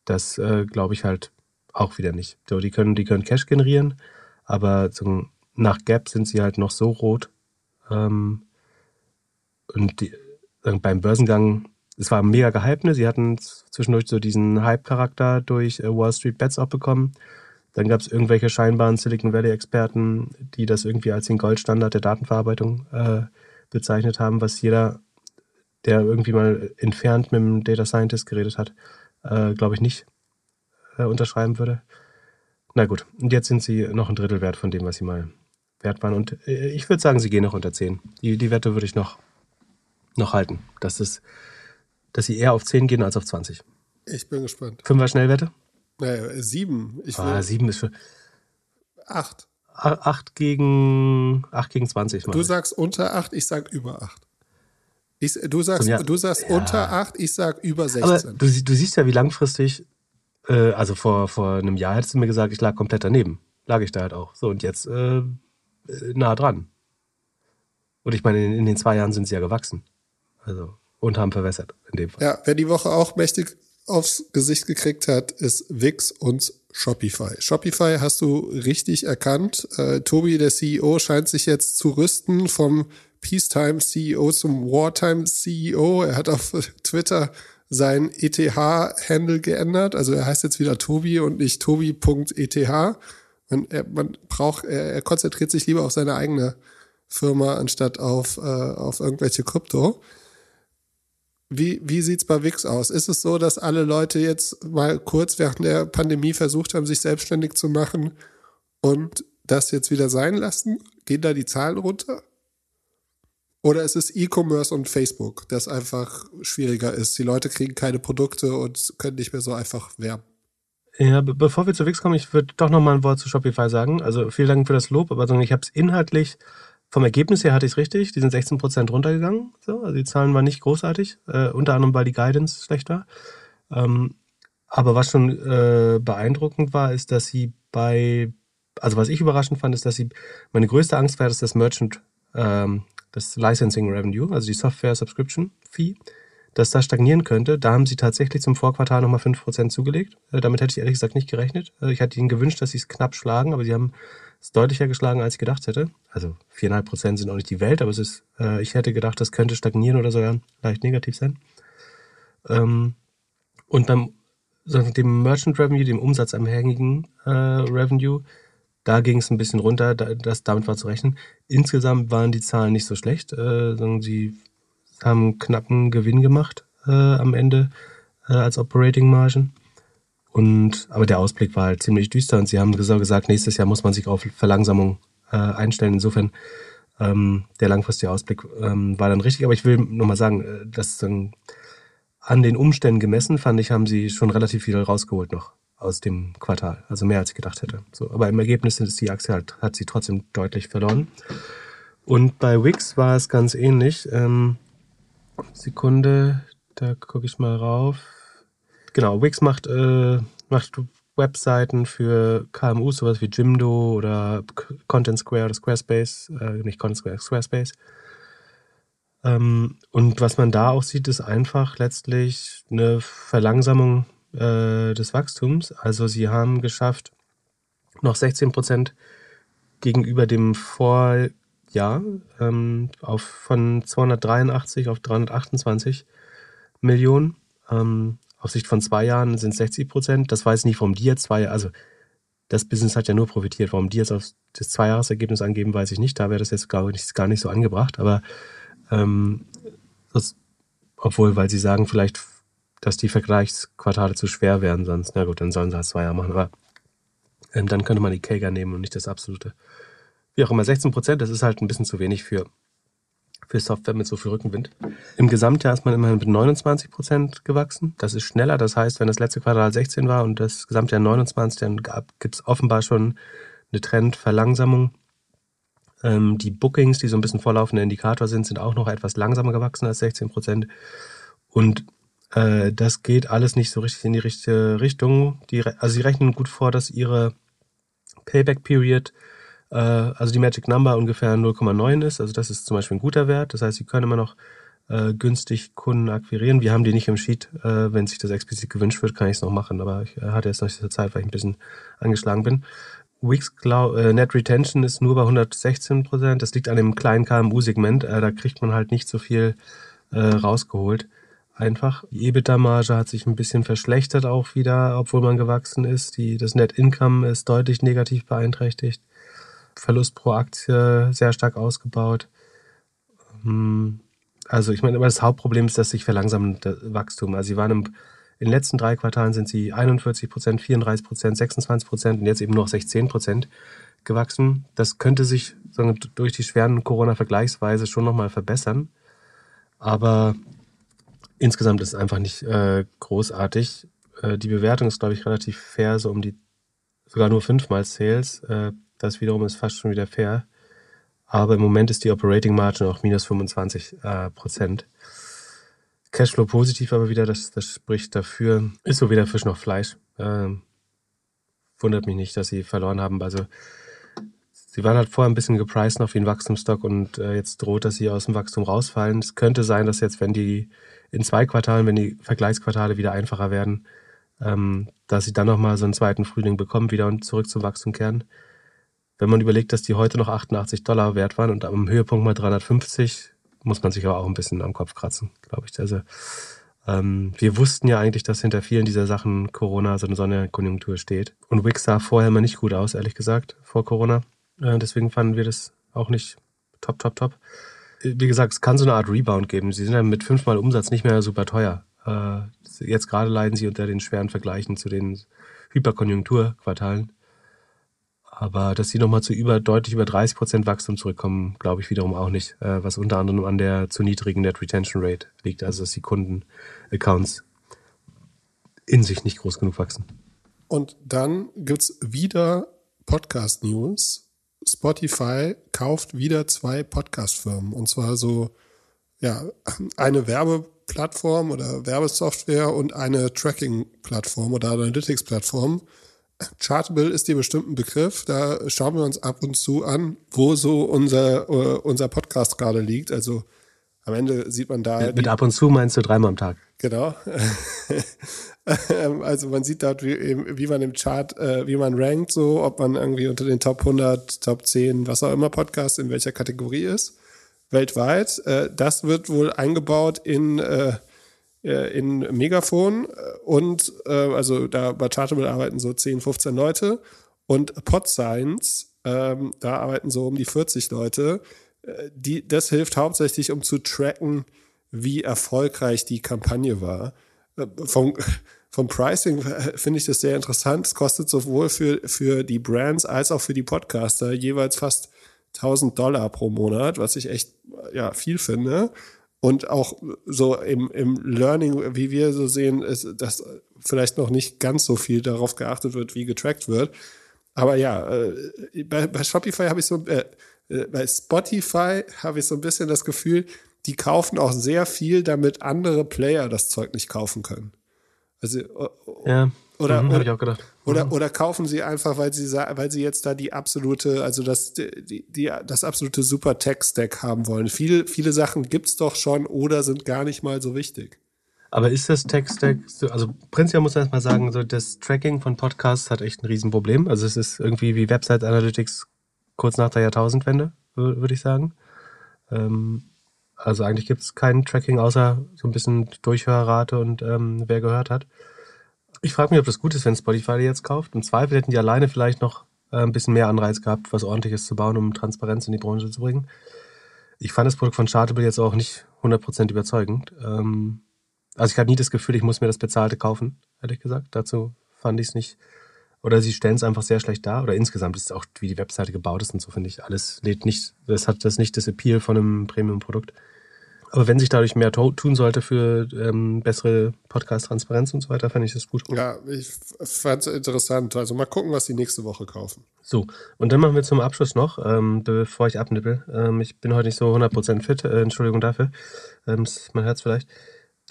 Speaker 1: das äh, glaube ich halt auch wieder nicht. So, die können, die können Cash generieren, aber so, nach Gap sind sie halt noch so rot. Ähm, und die, beim Börsengang, es war mega gehypt, ne? Sie hatten zwischendurch so diesen Hype-Charakter durch äh, Wall Street Bets auch bekommen. Dann gab es irgendwelche scheinbaren Silicon Valley-Experten, die das irgendwie als den Goldstandard der Datenverarbeitung äh, bezeichnet haben, was jeder, der irgendwie mal entfernt mit einem Data Scientist geredet hat, äh, glaube ich nicht äh, unterschreiben würde. Na gut, und jetzt sind sie noch ein Drittel wert von dem, was sie mal wert waren. Und äh, ich würde sagen, sie gehen noch unter 10. Die, die Wette würde ich noch, noch halten. Dass, es, dass sie eher auf 10 gehen als auf 20.
Speaker 2: Ich bin gespannt.
Speaker 1: Fünfer Schnellwette?
Speaker 2: Naja, sieben. Ich
Speaker 1: ah, sieben ist für.
Speaker 2: Acht.
Speaker 1: Acht gegen, acht gegen 20.
Speaker 2: Du sagst unter acht, ich sag über acht. Ich, du sagst, ja, du sagst ja. unter acht, ich sag über 16. Aber
Speaker 1: du, du siehst ja, wie langfristig, äh, also vor, vor einem Jahr hättest du mir gesagt, ich lag komplett daneben. Lag ich da halt auch. So, und jetzt äh, nah dran. Und ich meine, in, in, den zwei Jahren sind sie ja gewachsen. Also, und haben verwässert in dem Fall.
Speaker 2: Ja, wer die Woche auch mächtig aufs Gesicht gekriegt hat, ist Wix und Shopify. Shopify hast du richtig erkannt. Äh, Tobi, der CEO, scheint sich jetzt zu rüsten vom Peacetime CEO zum Wartime CEO. Er hat auf (laughs) Twitter sein ETH-Handle geändert. Also er heißt jetzt wieder Tobi und nicht Tobi.eth. Man, er, man braucht, er, er konzentriert sich lieber auf seine eigene Firma anstatt auf, äh, auf irgendwelche Krypto. Wie, wie sieht's bei Wix aus? Ist es so, dass alle Leute jetzt mal kurz während der Pandemie versucht haben, sich selbstständig zu machen und das jetzt wieder sein lassen? Gehen da die Zahlen runter? Oder ist es E-Commerce und Facebook, das einfach schwieriger ist? Die Leute kriegen keine Produkte und können nicht mehr so einfach werben.
Speaker 1: Ja, bevor wir zu Wix kommen, ich würde doch noch mal ein Wort zu Shopify sagen. Also vielen Dank für das Lob, aber ich habe es inhaltlich vom Ergebnis her hatte ich es richtig. Die sind 16 Prozent runtergegangen. So. Also die Zahlen waren nicht großartig. Äh, unter anderem, weil die Guidance schlecht war. Ähm, aber was schon äh, beeindruckend war, ist, dass sie bei, also was ich überraschend fand, ist, dass sie, meine größte Angst war, dass das Merchant, ähm, das Licensing Revenue, also die Software Subscription Fee, dass das stagnieren könnte. Da haben sie tatsächlich zum Vorquartal nochmal 5% zugelegt. Äh, damit hätte ich ehrlich gesagt nicht gerechnet. Also ich hatte ihnen gewünscht, dass sie es knapp schlagen, aber sie haben ist deutlicher geschlagen, als ich gedacht hätte. Also viereinhalb Prozent sind auch nicht die Welt, aber es ist, äh, ich hätte gedacht, das könnte stagnieren oder sogar leicht negativ sein. Ähm, und beim dem Merchant Revenue, dem umsatzabhängigen äh, Revenue, da ging es ein bisschen runter, da, das, damit war zu rechnen. Insgesamt waren die Zahlen nicht so schlecht, äh, sondern sie haben knappen Gewinn gemacht äh, am Ende äh, als Operating Margin. Und, aber der Ausblick war halt ziemlich düster und sie haben gesagt, nächstes Jahr muss man sich auf Verlangsamung äh, einstellen. Insofern, ähm, der langfristige Ausblick ähm, war dann richtig. Aber ich will nochmal sagen, äh, dass dann an den Umständen gemessen, fand ich, haben sie schon relativ viel rausgeholt noch aus dem Quartal. Also mehr als ich gedacht hätte. So, aber im Ergebnis ist die Aktie halt, hat sie trotzdem deutlich verloren. Und bei Wix war es ganz ähnlich. Ähm, Sekunde, da gucke ich mal rauf. Genau, Wix macht, äh, macht Webseiten für KMUs, sowas wie Jimdo oder Content Square oder Squarespace, äh, nicht Content Square, Squarespace. Ähm, und was man da auch sieht, ist einfach letztlich eine Verlangsamung äh, des Wachstums. Also sie haben geschafft, noch 16 Prozent gegenüber dem Vorjahr ähm, auf, von 283 auf 328 Millionen. Ähm, auf Sicht von zwei Jahren sind es 60 Prozent. Das weiß nicht, warum die jetzt zwei, also das Business hat ja nur profitiert. Warum die jetzt auf das Zweijahresergebnis angeben, weiß ich nicht. Da wäre das jetzt, glaube ich, gar nicht so angebracht. Aber ähm, das, obwohl, weil sie sagen vielleicht, dass die Vergleichsquartale zu schwer wären sonst. Na gut, dann sollen sie halt zwei Jahre machen. Aber ähm, dann könnte man die Kager nehmen und nicht das absolute. Wie auch immer, 16 Prozent, das ist halt ein bisschen zu wenig für für Software mit so viel Rückenwind. Im Gesamtjahr ist man immerhin mit 29 Prozent gewachsen. Das ist schneller. Das heißt, wenn das letzte Quartal 16 war und das Gesamtjahr 29, dann gibt es offenbar schon eine Trendverlangsamung. Ähm, die Bookings, die so ein bisschen vorlaufender Indikator sind, sind auch noch etwas langsamer gewachsen als 16 Prozent. Und äh, das geht alles nicht so richtig in die richtige Richtung. Die, also sie rechnen gut vor, dass ihre Payback Period, äh, also die Magic Number ungefähr 0,9 ist. Also das ist zum Beispiel ein guter Wert. Das heißt, sie können immer noch äh, günstig Kunden akquirieren. Wir haben die nicht im Sheet. Äh, wenn sich das explizit gewünscht wird, kann ich es noch machen. Aber ich äh, hatte jetzt noch so Zeit, weil ich ein bisschen angeschlagen bin. Wix Cloud, äh, Net Retention ist nur bei 116 Prozent. Das liegt an dem kleinen KMU-Segment. Äh, da kriegt man halt nicht so viel äh, rausgeholt. Einfach. Die EBITDA-Marge hat sich ein bisschen verschlechtert auch wieder, obwohl man gewachsen ist. Die, das Net Income ist deutlich negativ beeinträchtigt. Verlust pro Aktie sehr stark ausgebaut. Hm also ich meine, aber das Hauptproblem ist dass sich verlangsamende Wachstum. Also sie waren im, in den letzten drei Quartalen sind sie 41 Prozent, 34 Prozent, 26 Prozent und jetzt eben noch 16 Prozent gewachsen. Das könnte sich sagen, durch die schweren Corona-Vergleichsweise schon nochmal verbessern. Aber insgesamt ist es einfach nicht äh, großartig. Äh, die Bewertung ist, glaube ich, relativ fair, so um die sogar nur fünfmal Sales. Äh, das wiederum ist fast schon wieder fair. Aber im Moment ist die Operating Margin auch minus 25 äh, Prozent. Cashflow positiv aber wieder, das, das spricht dafür. Ist so weder Fisch noch Fleisch. Ähm, wundert mich nicht, dass sie verloren haben. Also sie waren halt vorher ein bisschen gepriced noch wie ein Wachstumsstock und äh, jetzt droht, dass sie aus dem Wachstum rausfallen. Es könnte sein, dass jetzt, wenn die in zwei Quartalen, wenn die Vergleichsquartale wieder einfacher werden, ähm, dass sie dann nochmal so einen zweiten Frühling bekommen, wieder und zurück zum Wachstum kehren wenn man überlegt, dass die heute noch 88 Dollar wert waren und am Höhepunkt mal 350, muss man sich aber auch ein bisschen am Kopf kratzen, glaube ich. Also ähm, wir wussten ja eigentlich, dass hinter vielen dieser Sachen Corona so eine Sonderkonjunktur steht. Und Wix sah vorher mal nicht gut aus, ehrlich gesagt, vor Corona. Äh, deswegen fanden wir das auch nicht top, top, top. Wie gesagt, es kann so eine Art Rebound geben. Sie sind ja mit fünfmal Umsatz nicht mehr super teuer. Äh, jetzt gerade leiden sie unter den schweren Vergleichen zu den Hyperkonjunkturquartalen. Aber dass sie nochmal zu über, deutlich über 30 Prozent Wachstum zurückkommen, glaube ich wiederum auch nicht. Äh, was unter anderem an der zu niedrigen Net Retention Rate liegt. Also, dass die Kundenaccounts in sich nicht groß genug wachsen.
Speaker 2: Und dann gibt es wieder Podcast News. Spotify kauft wieder zwei Podcast-Firmen. Und zwar so, ja, eine Werbeplattform oder Werbesoftware und eine Tracking-Plattform oder Analytics-Plattform. Chartable ist dir bestimmt ein Begriff. Da schauen wir uns ab und zu an, wo so unser, uh, unser Podcast gerade liegt. Also am Ende sieht man da.
Speaker 1: Mit, mit ab und zu meinst du dreimal am Tag.
Speaker 2: Genau. (laughs) also man sieht dort, wie, wie man im Chart, äh, wie man rankt, so, ob man irgendwie unter den Top 100, Top 10, was auch immer Podcast in welcher Kategorie ist, weltweit. Äh, das wird wohl eingebaut in äh, äh, in Megafon äh, und äh, also da bei Chartable arbeiten so 10, 15 Leute und PodScience, ähm, da arbeiten so um die 40 Leute. Äh, die, das hilft hauptsächlich, um zu tracken, wie erfolgreich die Kampagne war. Äh, vom, (laughs) vom Pricing finde ich das sehr interessant. Es kostet sowohl für, für die Brands als auch für die Podcaster jeweils fast 1000 Dollar pro Monat, was ich echt ja, viel finde. Und auch so im, im Learning, wie wir so sehen, ist, dass vielleicht noch nicht ganz so viel darauf geachtet wird, wie getrackt wird. Aber ja, äh, bei, bei Shopify habe ich so, äh, äh, bei Spotify habe ich so ein bisschen das Gefühl, die kaufen auch sehr viel, damit andere Player das Zeug nicht kaufen können. Also,
Speaker 1: ja.
Speaker 2: Oder,
Speaker 1: mhm,
Speaker 2: oder. Oder,
Speaker 1: mhm.
Speaker 2: oder kaufen sie einfach, weil sie, weil sie jetzt da die absolute, also das, die, die, das absolute super Tech-Stack haben wollen. Viele, viele Sachen gibt's doch schon oder sind gar nicht mal so wichtig.
Speaker 1: Aber ist das Tech-Stack, also prinzipiell muss man erstmal sagen, so das Tracking von Podcasts hat echt ein Riesenproblem. Also es ist irgendwie wie Website Analytics kurz nach der Jahrtausendwende, würde ich sagen. Ähm, also eigentlich gibt es kein Tracking außer so ein bisschen Durchhörrate und ähm, wer gehört hat. Ich frage mich, ob das gut ist, wenn Spotify die jetzt kauft. Im Zweifel hätten die alleine vielleicht noch äh, ein bisschen mehr Anreiz gehabt, was ordentliches zu bauen, um Transparenz in die Branche zu bringen. Ich fand das Produkt von Chartable jetzt auch nicht 100% überzeugend. Ähm, also ich hatte nie das Gefühl, ich muss mir das Bezahlte kaufen, ehrlich gesagt. Dazu fand ich es nicht. Oder sie stellen es einfach sehr schlecht dar. Oder insgesamt ist es auch, wie die Webseite gebaut ist und so, finde ich, alles lädt nicht, das hat das nicht das Appeal von einem Premium-Produkt. Aber wenn sich dadurch mehr tun sollte für ähm, bessere Podcast-Transparenz und so weiter, fände ich das gut.
Speaker 2: Ja, ich fand es interessant. Also mal gucken, was die nächste Woche kaufen.
Speaker 1: So, und dann machen wir zum Abschluss noch, ähm, bevor ich abnippel. Ähm, ich bin heute nicht so 100% fit, äh, Entschuldigung dafür. Ähm, man hört es vielleicht.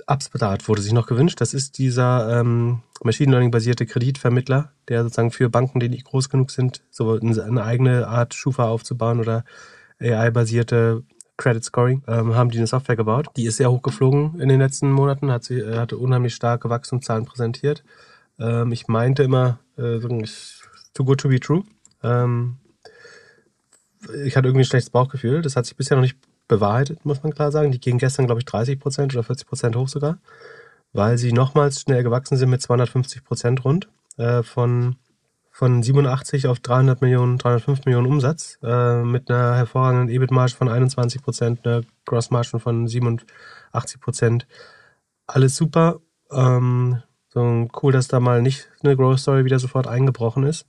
Speaker 1: Upstart wurde sich noch gewünscht. Das ist dieser ähm, Machine Learning-basierte Kreditvermittler, der sozusagen für Banken, die nicht groß genug sind, so eine eigene Art Schufa aufzubauen oder AI-basierte Credit Scoring, ähm, haben die eine Software gebaut. Die ist sehr hoch geflogen in den letzten Monaten, hat sie, äh, hatte unheimlich starke Wachstumszahlen präsentiert. Ähm, ich meinte immer, äh, too good to be true. Ähm, ich hatte irgendwie ein schlechtes Bauchgefühl. Das hat sich bisher noch nicht bewahrheitet, muss man klar sagen. Die gingen gestern, glaube ich, 30 Prozent oder 40 Prozent hoch sogar, weil sie nochmals schnell gewachsen sind mit 250 Prozent rund äh, von, von 87 auf 300 Millionen, 305 Millionen Umsatz äh, mit einer hervorragenden EBIT-Marge von 21 Prozent, einer Gross-Marge von 87 Prozent. Alles super. Ähm, so cool, dass da mal nicht eine Growth Story wieder sofort eingebrochen ist.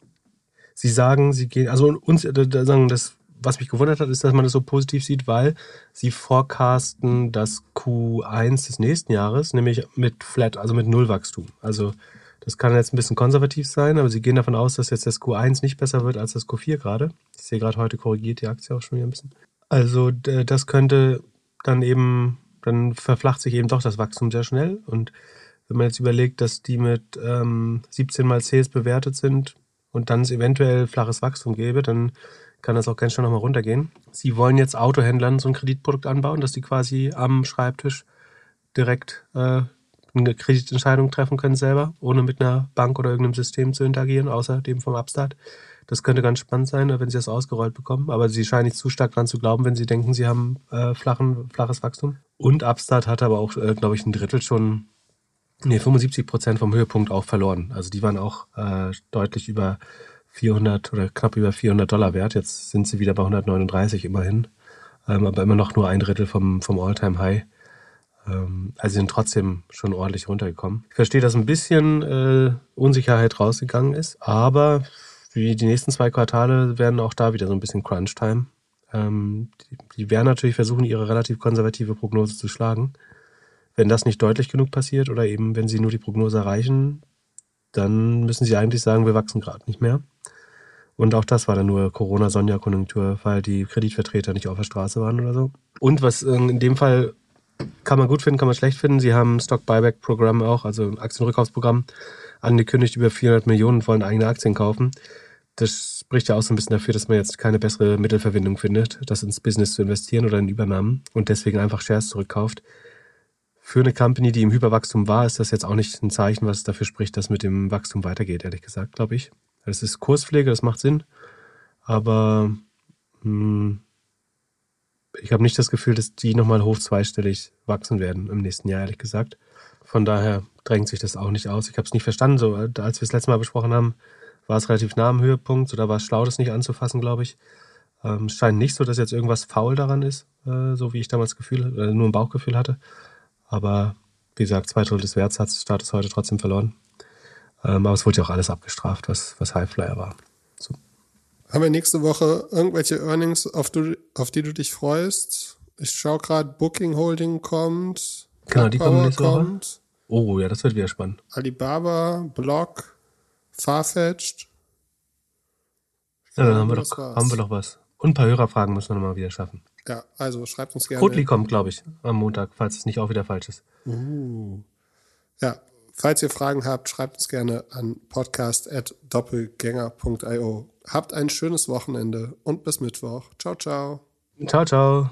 Speaker 1: Sie sagen, sie gehen, also uns äh, sagen das, was mich gewundert hat, ist, dass man das so positiv sieht, weil sie forecasten das Q1 des nächsten Jahres, nämlich mit Flat, also mit Nullwachstum. Also das kann jetzt ein bisschen konservativ sein, aber sie gehen davon aus, dass jetzt das Q1 nicht besser wird als das Q4 gerade. Ich sehe gerade heute korrigiert die Aktie auch schon wieder ein bisschen. Also das könnte dann eben, dann verflacht sich eben doch das Wachstum sehr schnell. Und wenn man jetzt überlegt, dass die mit ähm, 17 mal Sales bewertet sind und dann es eventuell flaches Wachstum gäbe, dann kann das auch ganz schnell nochmal runtergehen. Sie wollen jetzt Autohändlern so ein Kreditprodukt anbauen, dass die quasi am Schreibtisch direkt äh, eine Kreditentscheidung treffen können selber, ohne mit einer Bank oder irgendeinem System zu interagieren, außer dem vom Upstart. Das könnte ganz spannend sein, wenn sie das ausgerollt bekommen. Aber sie scheinen nicht zu stark dran zu glauben, wenn sie denken, sie haben äh, flachen, flaches Wachstum. Und Upstart hat aber auch, äh, glaube ich, ein Drittel schon, nee, 75 Prozent vom Höhepunkt auch verloren. Also die waren auch äh, deutlich über 400 oder knapp über 400 Dollar wert. Jetzt sind sie wieder bei 139 immerhin. Ähm, aber immer noch nur ein Drittel vom, vom All-Time-High. Ähm, also sind trotzdem schon ordentlich runtergekommen. Ich verstehe, dass ein bisschen äh, Unsicherheit rausgegangen ist, aber wie die nächsten zwei Quartale werden auch da wieder so ein bisschen Crunch-Time. Ähm, die, die werden natürlich versuchen, ihre relativ konservative Prognose zu schlagen. Wenn das nicht deutlich genug passiert oder eben wenn sie nur die Prognose erreichen, dann müssen sie eigentlich sagen, wir wachsen gerade nicht mehr. Und auch das war dann nur Corona-Sonja-Konjunktur, weil die Kreditvertreter nicht auf der Straße waren oder so. Und was äh, in dem Fall kann man gut finden, kann man schlecht finden. Sie haben ein Stock-Buyback-Programm auch, also ein Aktienrückkaufsprogramm, angekündigt, über 400 Millionen wollen eigene Aktien kaufen. Das spricht ja auch so ein bisschen dafür, dass man jetzt keine bessere Mittelverwendung findet, das ins Business zu investieren oder in Übernahmen und deswegen einfach Shares zurückkauft. Für eine Company, die im Hyperwachstum war, ist das jetzt auch nicht ein Zeichen, was dafür spricht, dass mit dem Wachstum weitergeht, ehrlich gesagt, glaube ich. Das ist Kurspflege, das macht Sinn. Aber mh, ich habe nicht das Gefühl, dass die nochmal hoch zweistellig wachsen werden im nächsten Jahr, ehrlich gesagt. Von daher drängt sich das auch nicht aus. Ich habe es nicht verstanden. So, als wir es letztes Mal besprochen haben, war es relativ nah am Höhepunkt. Da war es schlau, das nicht anzufassen, glaube ich. Ähm, es scheint nicht so, dass jetzt irgendwas faul daran ist, äh, so wie ich damals Gefühl, äh, nur ein Bauchgefühl hatte. Aber wie gesagt, zwei Drittel des Werts hat Status heute trotzdem verloren. Ähm, aber es wurde ja auch alles abgestraft, was, was Highflyer war.
Speaker 2: Haben wir nächste Woche irgendwelche Earnings, auf, du, auf die du dich freust? Ich schaue gerade, Booking Holding kommt.
Speaker 1: Genau, die kommen nächste Woche.
Speaker 2: kommt.
Speaker 1: Oh ja, das wird wieder spannend.
Speaker 2: Alibaba, Block, Farfetched.
Speaker 1: Ja, dann haben wir, doch,
Speaker 2: war's.
Speaker 1: haben wir doch was. Und ein paar Hörerfragen müssen wir nochmal wieder schaffen.
Speaker 2: Ja, also schreibt uns gerne.
Speaker 1: Kotli kommt, glaube ich, am Montag, falls es nicht auch wieder falsch ist.
Speaker 2: Ja, falls ihr Fragen habt, schreibt uns gerne an podcast.doppelgänger.io. Habt ein schönes Wochenende und bis Mittwoch. Ciao, ciao.
Speaker 1: Ciao, ciao.